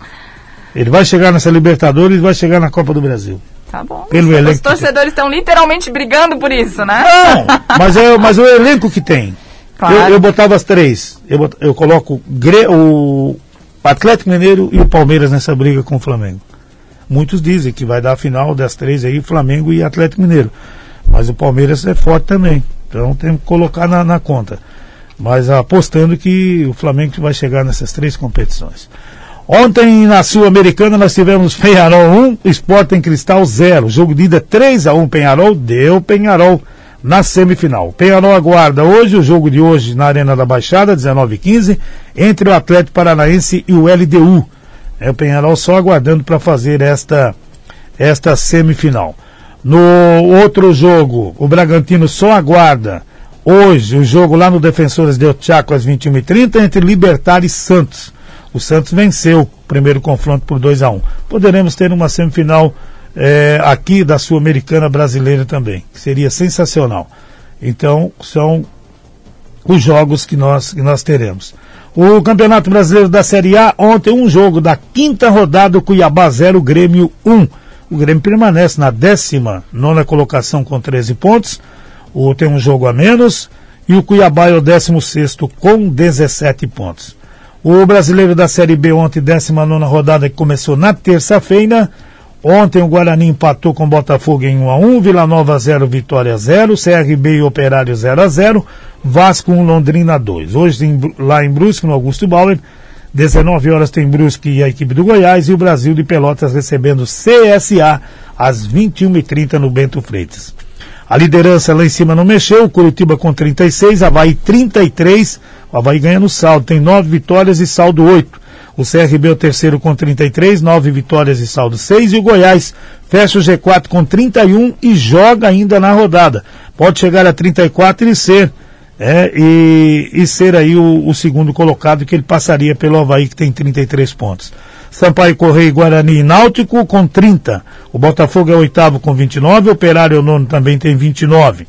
Ele vai chegar nessa Libertadores e vai chegar na Copa do Brasil. Tá bom. Pelo Os elenco torcedores estão literalmente brigando por isso, né? Não, mas é, mas o elenco que tem. Claro. Eu, eu botava as três. Eu, bot- eu coloco Gre- o Atlético Mineiro e o Palmeiras nessa briga com o Flamengo. Muitos dizem que vai dar a final das três aí, Flamengo e Atlético Mineiro. Mas o Palmeiras é forte também. Então tem que colocar na, na conta. Mas apostando que o Flamengo vai chegar nessas três competições. Ontem na Sul-Americana nós tivemos Penharol 1, Sporting Cristal 0. Jogo de ida 3 a 1 Penharol, deu Penharol na semifinal. Penharol aguarda hoje, o jogo de hoje na Arena da Baixada, 19h15, entre o Atlético Paranaense e o LDU. É o Penharol só aguardando para fazer esta, esta semifinal. No outro jogo, o Bragantino só aguarda hoje o jogo lá no Defensores de Chaco às 21h30 entre Libertar e Santos. O Santos venceu o primeiro confronto por 2 a 1 Poderemos ter uma semifinal eh, aqui da Sul-Americana brasileira também, que seria sensacional. Então, são os jogos que nós, que nós teremos. O Campeonato Brasileiro da Série A, ontem um jogo da quinta rodada, Cuiabá 0, Grêmio 1. O Grêmio permanece na 19 colocação com 13 pontos. O, tem um jogo a menos. E o Cuiabá é o 16 com 17 pontos. O brasileiro da Série B ontem, 19 rodada, que começou na terça-feira. Ontem o Guarani empatou com o Botafogo em 1 a 1 Vila Nova 0, Vitória 0, CRB e Operário 0 a 0 Vasco 1, Londrina 2. Hoje em- lá em Brusque, no Augusto Bauer, 19 horas tem Brusque e a equipe do Goiás e o Brasil de Pelotas recebendo CSA às 21h30 no Bento Freitas. A liderança lá em cima não mexeu, Curitiba com 36, Havaí 33, o Havaí ganha no saldo, tem 9 vitórias e saldo 8. O CRB é o terceiro com 33, 9 vitórias e saldo 6. E o Goiás fecha o G4 com 31 e joga ainda na rodada. Pode chegar a 34 e ser, é, e, e ser aí o, o segundo colocado, que ele passaria pelo Havaí, que tem 33 pontos. Sampaio Correia, Guarani e Náutico com 30. O Botafogo é o oitavo com 29, o Operário é o nono também tem 29.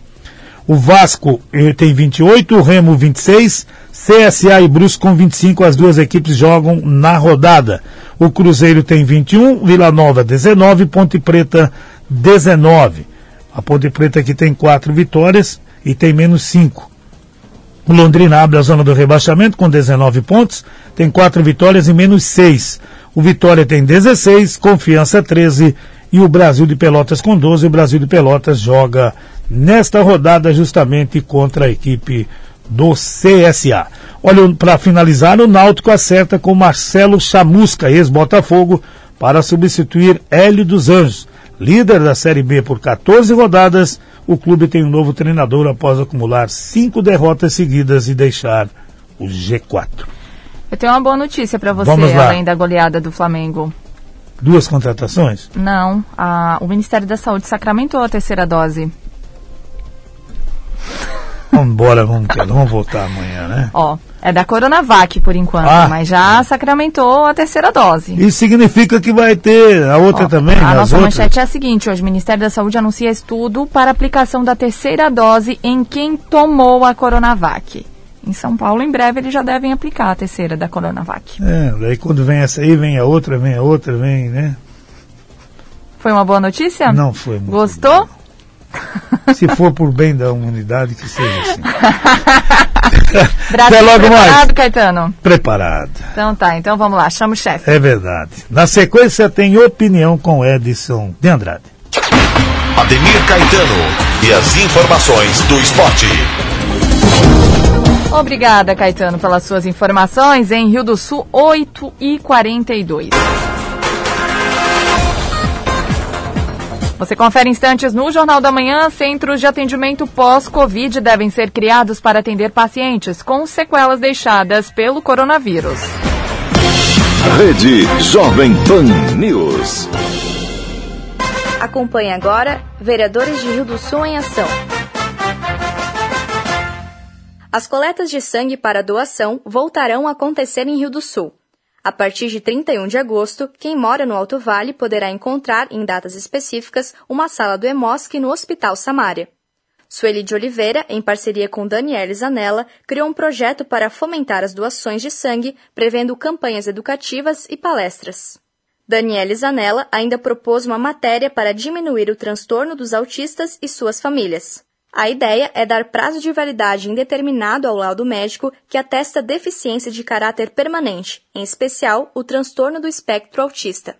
O Vasco eh, tem 28, o Remo 26, CSA e Brusque com 25, as duas equipes jogam na rodada. O Cruzeiro tem 21, Vila Nova 19, Ponte Preta 19. A Ponte Preta aqui tem quatro vitórias e tem menos 5. O Londrina abre a zona do rebaixamento com 19 pontos, tem quatro vitórias e menos 6. O Vitória tem 16, Confiança 13 e o Brasil de Pelotas com 12. O Brasil de Pelotas joga nesta rodada justamente contra a equipe do CSA. Olha, para finalizar, o Náutico acerta com Marcelo Chamusca, ex-Botafogo, para substituir Hélio dos Anjos. Líder da Série B por 14 rodadas, o clube tem um novo treinador após acumular cinco derrotas seguidas e deixar o G4. Eu tenho uma boa notícia para você, além da goleada do Flamengo. Duas contratações? Não, a- o Ministério da Saúde sacramentou a terceira dose. Vamos embora, vamos, vamos voltar amanhã, né? Ó, é da Coronavac por enquanto, Ah. mas já sacramentou a terceira dose. Isso significa que vai ter a outra também, A nossa outras? manchete é a seguinte: hoje o Ministério da Saúde anuncia estudo para aplicação da terceira dose em quem tomou a Coronavac. Em São Paulo, em breve, eles já devem aplicar a terceira da Coronavac. É, daí quando vem essa aí, vem a outra, vem a outra, vem, né? Foi uma boa notícia? Não foi Gostou? Se for por bem da humanidade, que seja assim. Brasil Até logo preparado, mais. Caetano? Preparado. Então tá, então vamos lá, chama o chefe. É verdade. Na sequência tem opinião com Edson de Andrade. Ademir Caetano e as informações do esporte. Obrigada, Caetano, pelas suas informações. Em Rio do Sul, 8 e 42. Você confere instantes no Jornal da Manhã. Centros de atendimento pós-Covid devem ser criados para atender pacientes com sequelas deixadas pelo coronavírus. Rede Jovem Pan News. Acompanhe agora Vereadores de Rio do Sul em Ação. As coletas de sangue para doação voltarão a acontecer em Rio do Sul. A partir de 31 de agosto, quem mora no Alto Vale poderá encontrar, em datas específicas, uma sala do EMOSC no Hospital Samária. Sueli de Oliveira, em parceria com Daniele Zanella, criou um projeto para fomentar as doações de sangue, prevendo campanhas educativas e palestras. Daniele Zanella ainda propôs uma matéria para diminuir o transtorno dos autistas e suas famílias. A ideia é dar prazo de validade indeterminado ao laudo médico que atesta deficiência de caráter permanente, em especial o transtorno do espectro autista.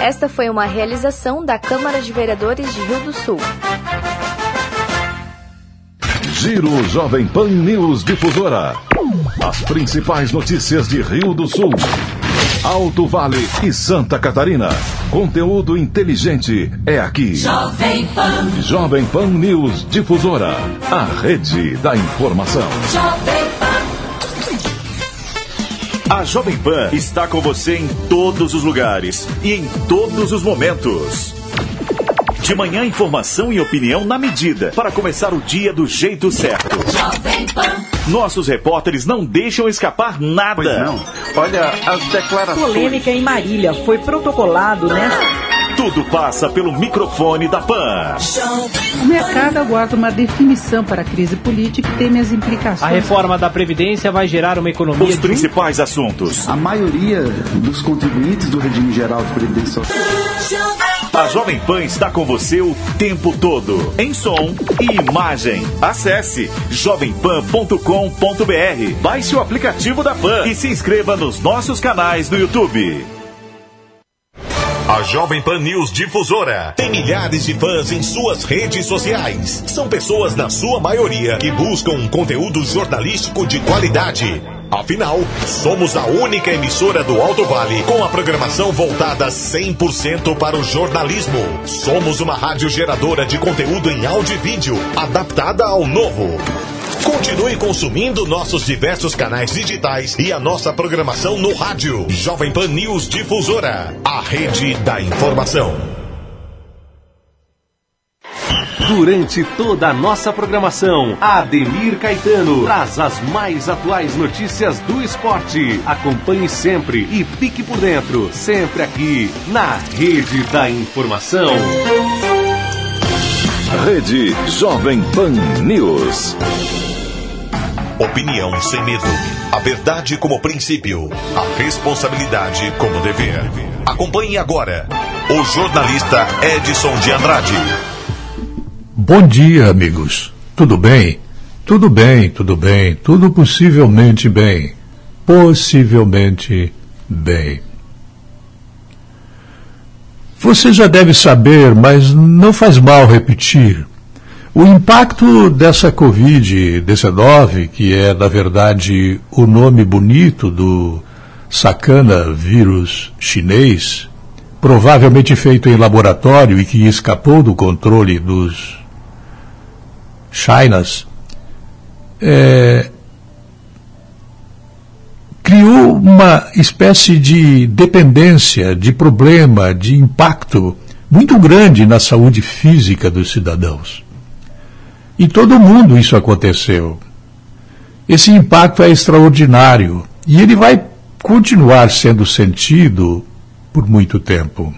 Esta foi uma realização da Câmara de Vereadores de Rio do Sul. Giro Jovem Pan News Difusora. As principais notícias de Rio do Sul. Alto Vale e Santa Catarina. Conteúdo inteligente é aqui. Jovem Pan. Jovem Pan News Difusora. A rede da informação. Jovem A Jovem Pan está com você em todos os lugares e em todos os momentos. De manhã, informação e opinião na medida para começar o dia do jeito certo. Jovem Pan. Nossos repórteres não deixam escapar nada. não. Olha as declarações. Polêmica em Marília foi protocolado nesta. Tudo passa pelo microfone da Pan. O mercado aguarda uma definição para a crise política e teme as implicações. A reforma da Previdência vai gerar uma economia. Os principais assuntos. A maioria dos contribuintes do regime geral de previdência social. A Jovem Pan está com você o tempo todo, em som e imagem. Acesse jovempan.com.br, baixe o aplicativo da Pan e se inscreva nos nossos canais no YouTube. A Jovem Pan News Difusora tem milhares de fãs em suas redes sociais. São pessoas, na sua maioria, que buscam um conteúdo jornalístico de qualidade. Afinal, somos a única emissora do Alto Vale com a programação voltada 100% para o jornalismo. Somos uma rádio geradora de conteúdo em áudio e vídeo, adaptada ao novo. Continue consumindo nossos diversos canais digitais e a nossa programação no rádio. Jovem Pan News Difusora, a rede da informação. Durante toda a nossa programação, Ademir Caetano traz as mais atuais notícias do esporte. Acompanhe sempre e fique por dentro, sempre aqui na Rede da Informação. Rede Jovem Pan News. Opinião sem medo. A verdade como princípio. A responsabilidade como dever. Acompanhe agora o jornalista Edson de Andrade. Bom dia, amigos. Tudo bem? Tudo bem, tudo bem, tudo possivelmente bem. Possivelmente bem. Você já deve saber, mas não faz mal repetir. O impacto dessa Covid-19, que é, na verdade, o nome bonito do sacana vírus chinês, provavelmente feito em laboratório e que escapou do controle dos Chinas, é, criou uma espécie de dependência, de problema, de impacto muito grande na saúde física dos cidadãos. Em todo o mundo isso aconteceu. Esse impacto é extraordinário e ele vai continuar sendo sentido por muito tempo.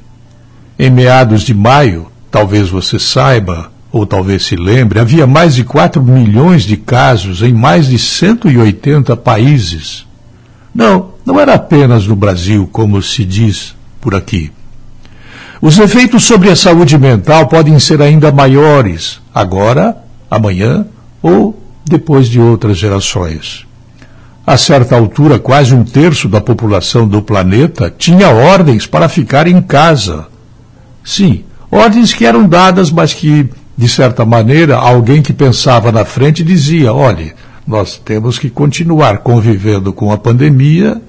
Em meados de maio, talvez você saiba, ou talvez se lembre, havia mais de 4 milhões de casos em mais de 180 países. Não, não era apenas no Brasil, como se diz por aqui. Os efeitos sobre a saúde mental podem ser ainda maiores, agora, amanhã ou depois de outras gerações. A certa altura, quase um terço da população do planeta tinha ordens para ficar em casa. Sim, ordens que eram dadas, mas que, de certa maneira, alguém que pensava na frente dizia: olhe, nós temos que continuar convivendo com a pandemia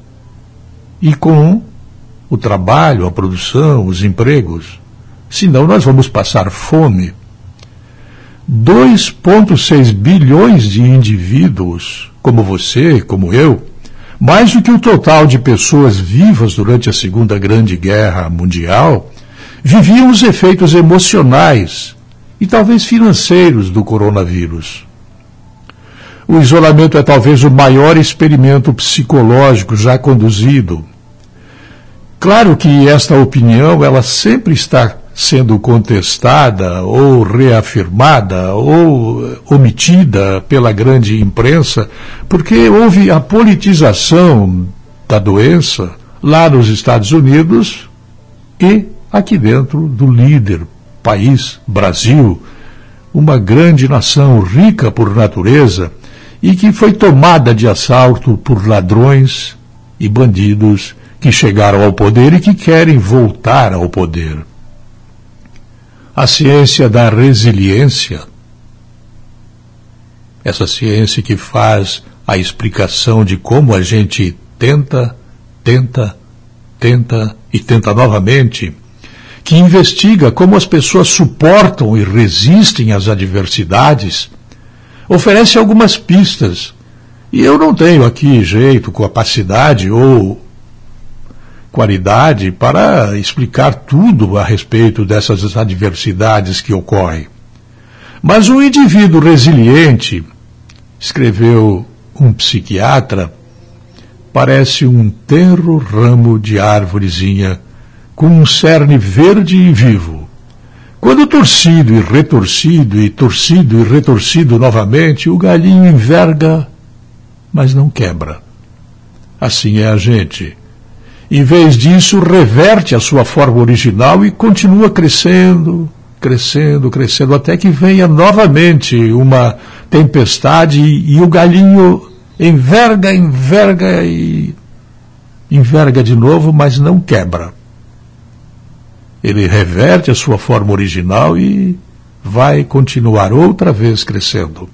e com o trabalho, a produção, os empregos. Senão nós vamos passar fome. 2,6 bilhões de indivíduos, como você, como eu, mais do que o total de pessoas vivas durante a Segunda Grande Guerra Mundial, viviam os efeitos emocionais e talvez financeiros do coronavírus. O isolamento é talvez o maior experimento psicológico já conduzido. Claro que esta opinião ela sempre está sendo contestada ou reafirmada ou omitida pela grande imprensa, porque houve a politização da doença lá nos Estados Unidos e aqui dentro do líder país, Brasil, uma grande nação rica por natureza e que foi tomada de assalto por ladrões e bandidos que chegaram ao poder e que querem voltar ao poder. A ciência da resiliência, essa ciência que faz a explicação de como a gente tenta, tenta, tenta e tenta novamente, que investiga como as pessoas suportam e resistem às adversidades, oferece algumas pistas. E eu não tenho aqui jeito, capacidade ou qualidade para explicar tudo a respeito dessas adversidades que ocorrem. Mas um indivíduo resiliente, escreveu um psiquiatra, parece um tenro ramo de árvorezinha com um cerne verde e vivo. Quando torcido e retorcido e torcido e retorcido novamente, o galinho enverga, mas não quebra. Assim é a gente em vez disso, reverte a sua forma original e continua crescendo, crescendo, crescendo, até que venha novamente uma tempestade e, o galinho enverga, enverga e enverga de novo, mas não quebra. Ele reverte a sua forma original e vai continuar outra vez crescendo.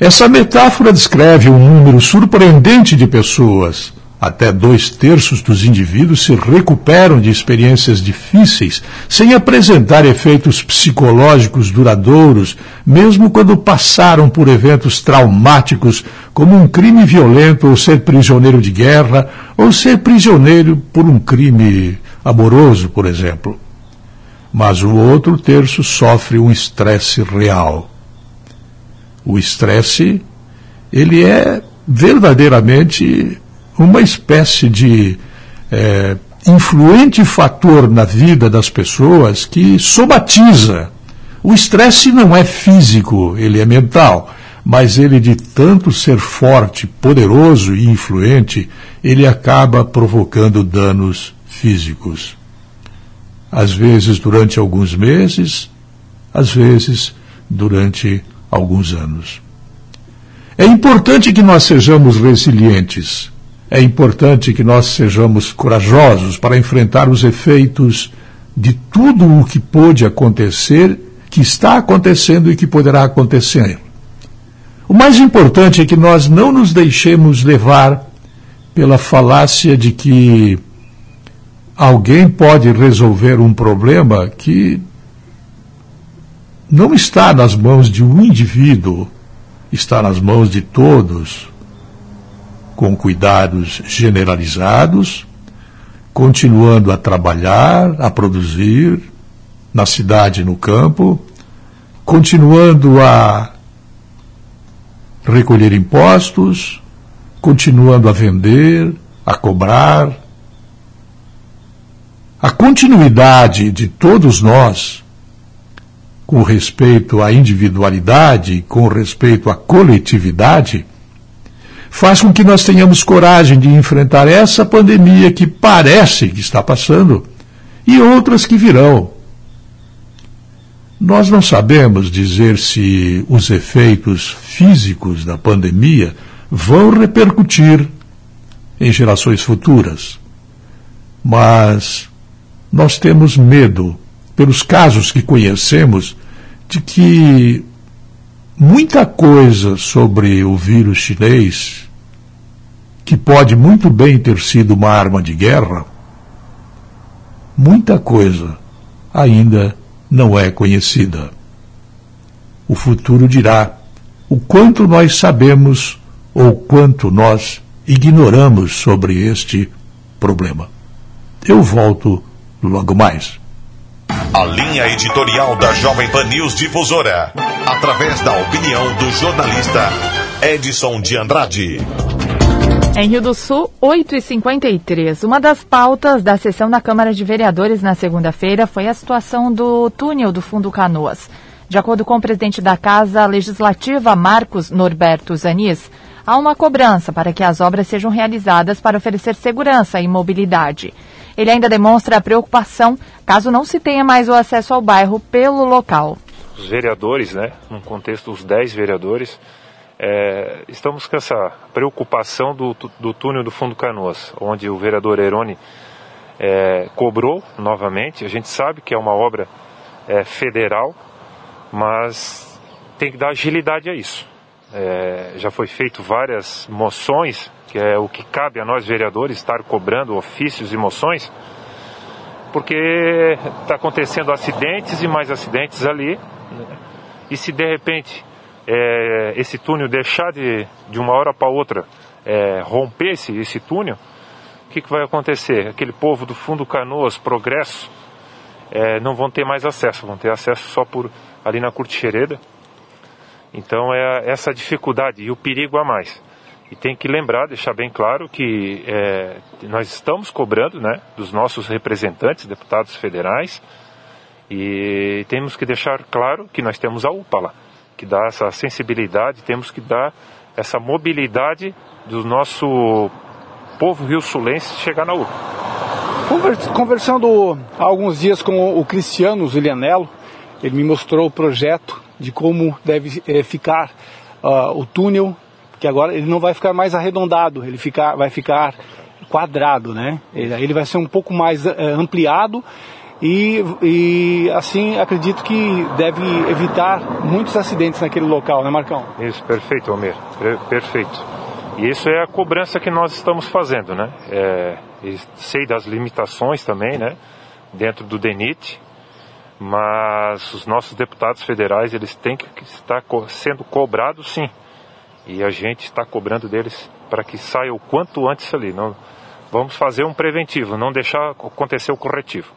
Essa metáfora descreve um número surpreendente de pessoas até dois terços dos indivíduos se recuperam de experiências difíceis sem apresentar efeitos psicológicos duradouros, mesmo quando passaram por eventos traumáticos, como um crime violento ou ser prisioneiro de guerra, ou ser prisioneiro por um crime amoroso, por exemplo. Mas o outro terço sofre um estresse real. O estresse, ele é verdadeiramente uma espécie de é, influente fator na vida das pessoas que somatiza. O estresse não é físico, ele é mental, mas ele, de tanto ser forte, poderoso e influente, ele acaba provocando danos físicos. Às vezes durante alguns meses, às vezes durante alguns anos. É importante que nós sejamos resilientes é importante que nós sejamos corajosos para enfrentar os efeitos de tudo o que pôde acontecer, que está acontecendo e que poderá acontecer. O mais importante é que nós não nos deixemos levar pela falácia de que alguém pode resolver um problema que não está nas mãos de um indivíduo, está nas mãos de todos com cuidados generalizados, continuando a trabalhar, a produzir, na cidade e no campo, continuando a recolher impostos, continuando a vender, a cobrar. A continuidade de todos nós, com respeito à individualidade, com respeito à coletividade, faz com que nós tenhamos coragem de enfrentar essa pandemia que parece que está passando e outras que virão. Nós não sabemos dizer se os efeitos físicos da pandemia vão repercutir em gerações futuras. Mas nós temos medo, pelos casos que conhecemos, de que muita coisa sobre o vírus chinês, que pode muito bem ter sido uma arma de guerra, muita coisa ainda não é conhecida. O futuro dirá o quanto nós sabemos ou quanto nós ignoramos sobre este problema. Eu volto logo mais. A linha editorial da Jovem Pan News Difusora, através da opinião do jornalista Edson de Andrade. Em Rio do Sul, 8h53. Uma das pautas da sessão da Câmara de Vereadores na segunda-feira foi a situação do túnel do Fundo Canoas. De acordo com o presidente da Casa Legislativa, Marcos Norberto Zanis, há uma cobrança para que as obras sejam realizadas para oferecer segurança e mobilidade. Ele ainda demonstra preocupação caso não se tenha mais o acesso ao bairro pelo local. Os vereadores, né, no contexto dos 10 vereadores, é, estamos com essa preocupação do, do túnel do Fundo Canoas, onde o vereador Erone é, cobrou novamente. A gente sabe que é uma obra é, federal, mas tem que dar agilidade a isso. É, já foi feito várias moções, que é o que cabe a nós vereadores estar cobrando ofícios e moções, porque está acontecendo acidentes e mais acidentes ali. Né? E se de repente é, esse túnel deixar de, de uma hora para outra é, romper esse, esse túnel, o que, que vai acontecer? Aquele povo do fundo Canoas, Progresso, é, não vão ter mais acesso, vão ter acesso só por ali na Curte Xereda. Então é essa dificuldade e o perigo a mais. E tem que lembrar, deixar bem claro que é, nós estamos cobrando né, dos nossos representantes, deputados federais, e temos que deixar claro que nós temos a UPA lá que dá essa sensibilidade, temos que dar essa mobilidade do nosso povo rio-sulense chegar na UPA. Conversando há alguns dias com o Cristiano Zulianello, ele me mostrou o projeto de como deve é, ficar uh, o túnel, que agora ele não vai ficar mais arredondado, ele ficar, vai ficar quadrado, né? Ele, ele vai ser um pouco mais uh, ampliado e, e assim acredito que deve evitar muitos acidentes naquele local, né, Marcão? Isso, perfeito, Almir, perfeito. E isso é a cobrança que nós estamos fazendo, né? É, sei das limitações também, né? Dentro do DENIT, mas os nossos deputados federais eles têm que estar sendo cobrados sim e a gente está cobrando deles para que saia o quanto antes ali não vamos fazer um preventivo não deixar acontecer o corretivo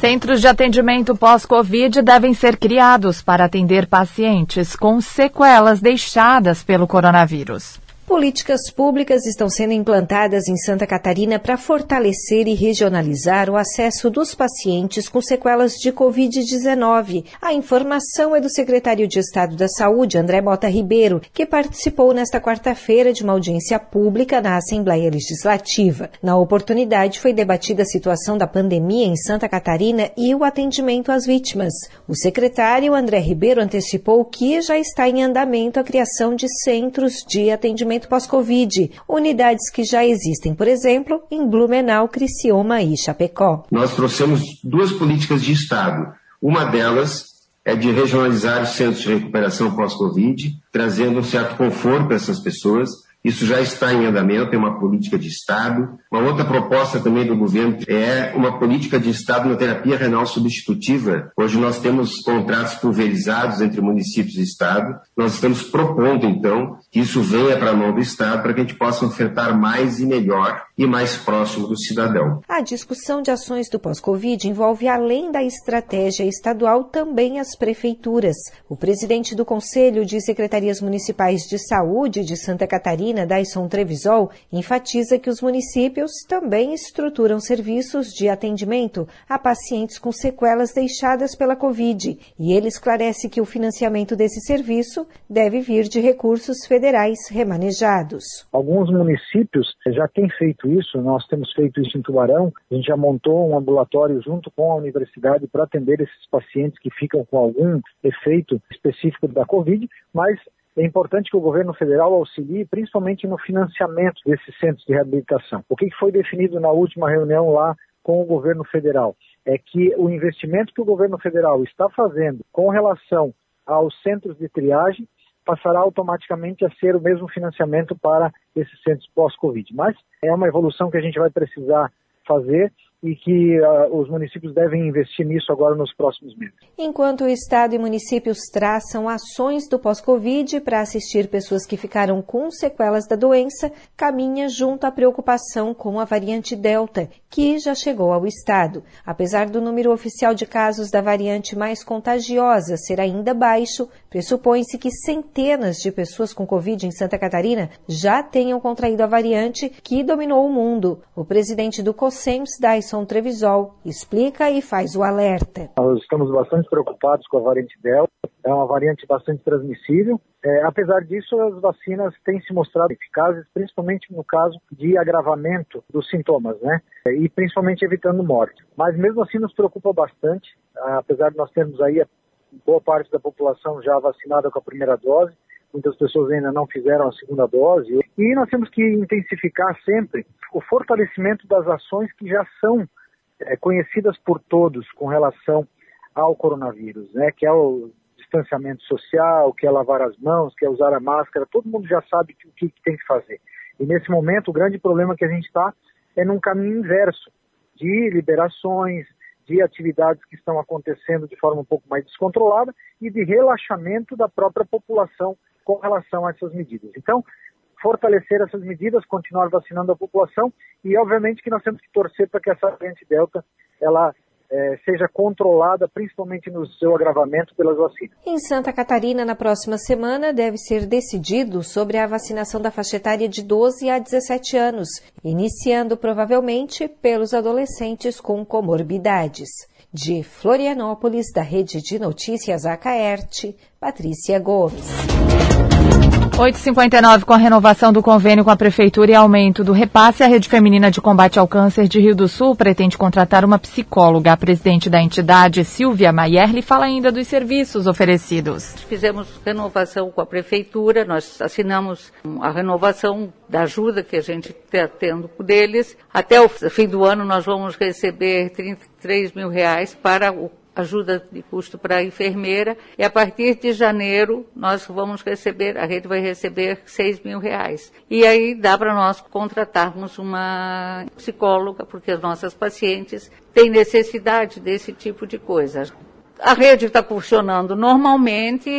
Centros de atendimento pós-Covid devem ser criados para atender pacientes com sequelas deixadas pelo coronavírus. Políticas públicas estão sendo implantadas em Santa Catarina para fortalecer e regionalizar o acesso dos pacientes com sequelas de Covid-19. A informação é do secretário de Estado da Saúde, André Mota Ribeiro, que participou nesta quarta-feira de uma audiência pública na Assembleia Legislativa. Na oportunidade, foi debatida a situação da pandemia em Santa Catarina e o atendimento às vítimas. O secretário André Ribeiro antecipou que já está em andamento a criação de centros de atendimento tratamento pós-Covid, unidades que já existem, por exemplo, em Blumenau, Criciúma e Chapecó. Nós trouxemos duas políticas de Estado. Uma delas é de regionalizar os centros de recuperação pós-Covid, trazendo um certo conforto para essas pessoas isso já está em andamento, é uma política de Estado. Uma outra proposta também do governo é uma política de Estado na terapia renal substitutiva. Hoje nós temos contratos pulverizados entre municípios e Estado. Nós estamos propondo, então, que isso venha para a mão do Estado para que a gente possa ofertar mais e melhor e mais próximo do cidadão. A discussão de ações do pós-Covid envolve, além da estratégia estadual, também as prefeituras. O presidente do Conselho de Secretarias Municipais de Saúde de Santa Catarina, Dyson Trevisol, enfatiza que os municípios também estruturam serviços de atendimento a pacientes com sequelas deixadas pela Covid. E ele esclarece que o financiamento desse serviço deve vir de recursos federais remanejados. Alguns municípios já têm feito isso, nós temos feito isso em Tubarão, a gente já montou um ambulatório junto com a universidade para atender esses pacientes que ficam com algum efeito específico da Covid, mas é importante que o governo federal auxilie, principalmente no financiamento desses centros de reabilitação. O que foi definido na última reunião lá com o governo federal? É que o investimento que o governo federal está fazendo com relação aos centros de triagem passará automaticamente a ser o mesmo financiamento para esses centros pós-Covid. Mas é uma evolução que a gente vai precisar fazer e que uh, os municípios devem investir nisso agora nos próximos meses. Enquanto o Estado e municípios traçam ações do pós-Covid para assistir pessoas que ficaram com sequelas da doença, caminha junto à preocupação com a variante Delta, que já chegou ao Estado. Apesar do número oficial de casos da variante mais contagiosa ser ainda baixo, pressupõe-se que centenas de pessoas com Covid em Santa Catarina já tenham contraído a variante que dominou o mundo. O presidente do COSEMS, Dyson Trevisol explica e faz o alerta. Nós estamos bastante preocupados com a variante Delta, é uma variante bastante transmissível. É, apesar disso, as vacinas têm se mostrado eficazes, principalmente no caso de agravamento dos sintomas, né? E principalmente evitando morte. Mas mesmo assim nos preocupa bastante, apesar de nós termos aí boa parte da população já vacinada com a primeira dose, muitas pessoas ainda não fizeram a segunda dose. E nós temos que intensificar sempre o fortalecimento das ações que já são é, conhecidas por todos com relação ao coronavírus, né? Que é o distanciamento social, que é lavar as mãos, que é usar a máscara. Todo mundo já sabe o que, tem que fazer. E nesse momento, o grande problema que a gente está é num caminho inverso de liberações, de atividades que estão acontecendo de forma um pouco mais descontrolada e de relaxamento da própria população com relação a essas medidas. Então, fortalecer essas medidas, continuar vacinando a população e, obviamente, que nós temos que torcer para que essa variante Delta ela é, seja controlada, principalmente no seu agravamento pelas vacinas. Em Santa Catarina, na próxima semana, deve ser decidido sobre a vacinação da faixa etária de 12 a 17 anos, iniciando provavelmente pelos adolescentes com comorbidades. De Florianópolis, da Rede de Notícias Acaerte, Patrícia Gomes. 8,59 com a renovação do convênio com a Prefeitura e aumento do repasse, a Rede Feminina de Combate ao Câncer de Rio do Sul pretende contratar uma psicóloga. A presidente da entidade, Silvia Maierli, fala ainda dos serviços oferecidos. Fizemos renovação com a Prefeitura, nós assinamos a renovação da ajuda que a gente está tendo deles. Até o fim do ano nós vamos receber 33 mil reais para o ajuda de custo para a enfermeira, e a partir de janeiro nós vamos receber, a rede vai receber 6 mil reais. E aí dá para nós contratarmos uma psicóloga, porque as nossas pacientes têm necessidade desse tipo de coisa. A rede está funcionando normalmente,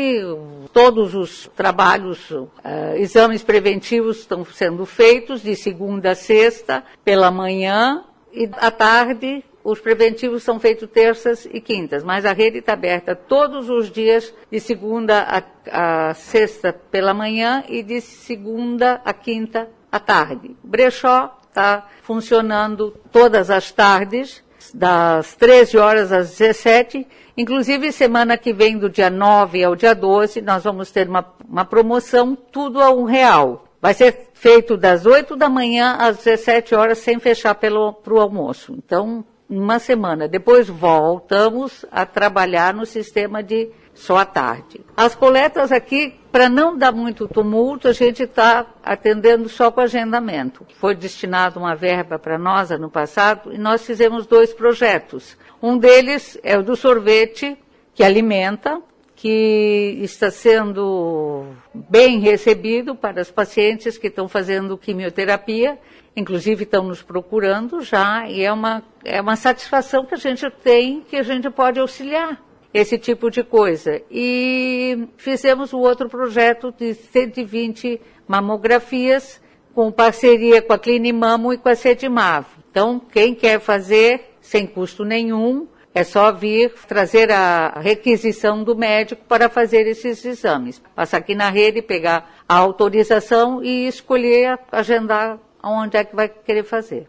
todos os trabalhos, uh, exames preventivos estão sendo feitos de segunda a sexta, pela manhã, e à tarde os preventivos são feitos terças e quintas, mas a rede está aberta todos os dias, de segunda a, a, sexta pela manhã e de segunda a quinta à tarde. O brechó está funcionando todas as tardes, das 13 horas às 17 Inclusive, semana que vem, do dia 9 ao dia 12, nós vamos ter uma, uma promoção, tudo a um real. Vai ser feito das 8 da manhã às 17 horas, sem fechar para o almoço. Então, uma semana. Depois voltamos a trabalhar no sistema de só à tarde. As coletas aqui, para não dar muito tumulto, a gente está atendendo só com agendamento. Foi destinado uma verba para nós ano passado e nós fizemos dois projetos. Um deles é o do sorvete, que alimenta, que está sendo bem recebido para as pacientes que estão fazendo quimioterapia inclusive estão nos procurando já, e é uma, é uma satisfação que a gente tem que a gente pode auxiliar esse tipo de coisa. E fizemos o outro projeto de 120 mamografias com parceria com a Clinimamo e com a Sedimavo. Então, quem quer fazer sem custo nenhum, é só vir trazer a requisição do médico para fazer esses exames. Passar aqui na rede, pegar a autorização e escolher, agendar onde é que vai querer fazer.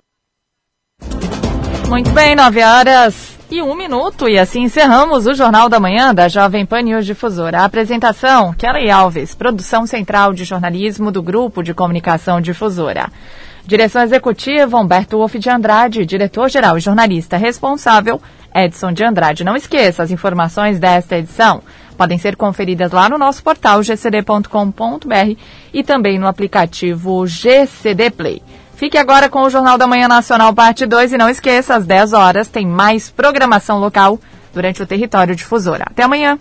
Muito bem, 9 horas e um minuto. E assim encerramos o Jornal da Manhã da Jovem Pan News Difusora. A apresentação, Kelly Alves, produção central de jornalismo do Grupo de Comunicação Difusora. Direção executiva, Humberto Wolff de Andrade, diretor-geral e jornalista responsável, Edson de Andrade. Não esqueça, as informações desta edição podem ser conferidas lá no nosso portal gcd.com.br e também no aplicativo GCD Play. Fique agora com o Jornal da Manhã Nacional, parte 2, e não esqueça, às 10 horas tem mais programação local durante o território difusora. Até amanhã.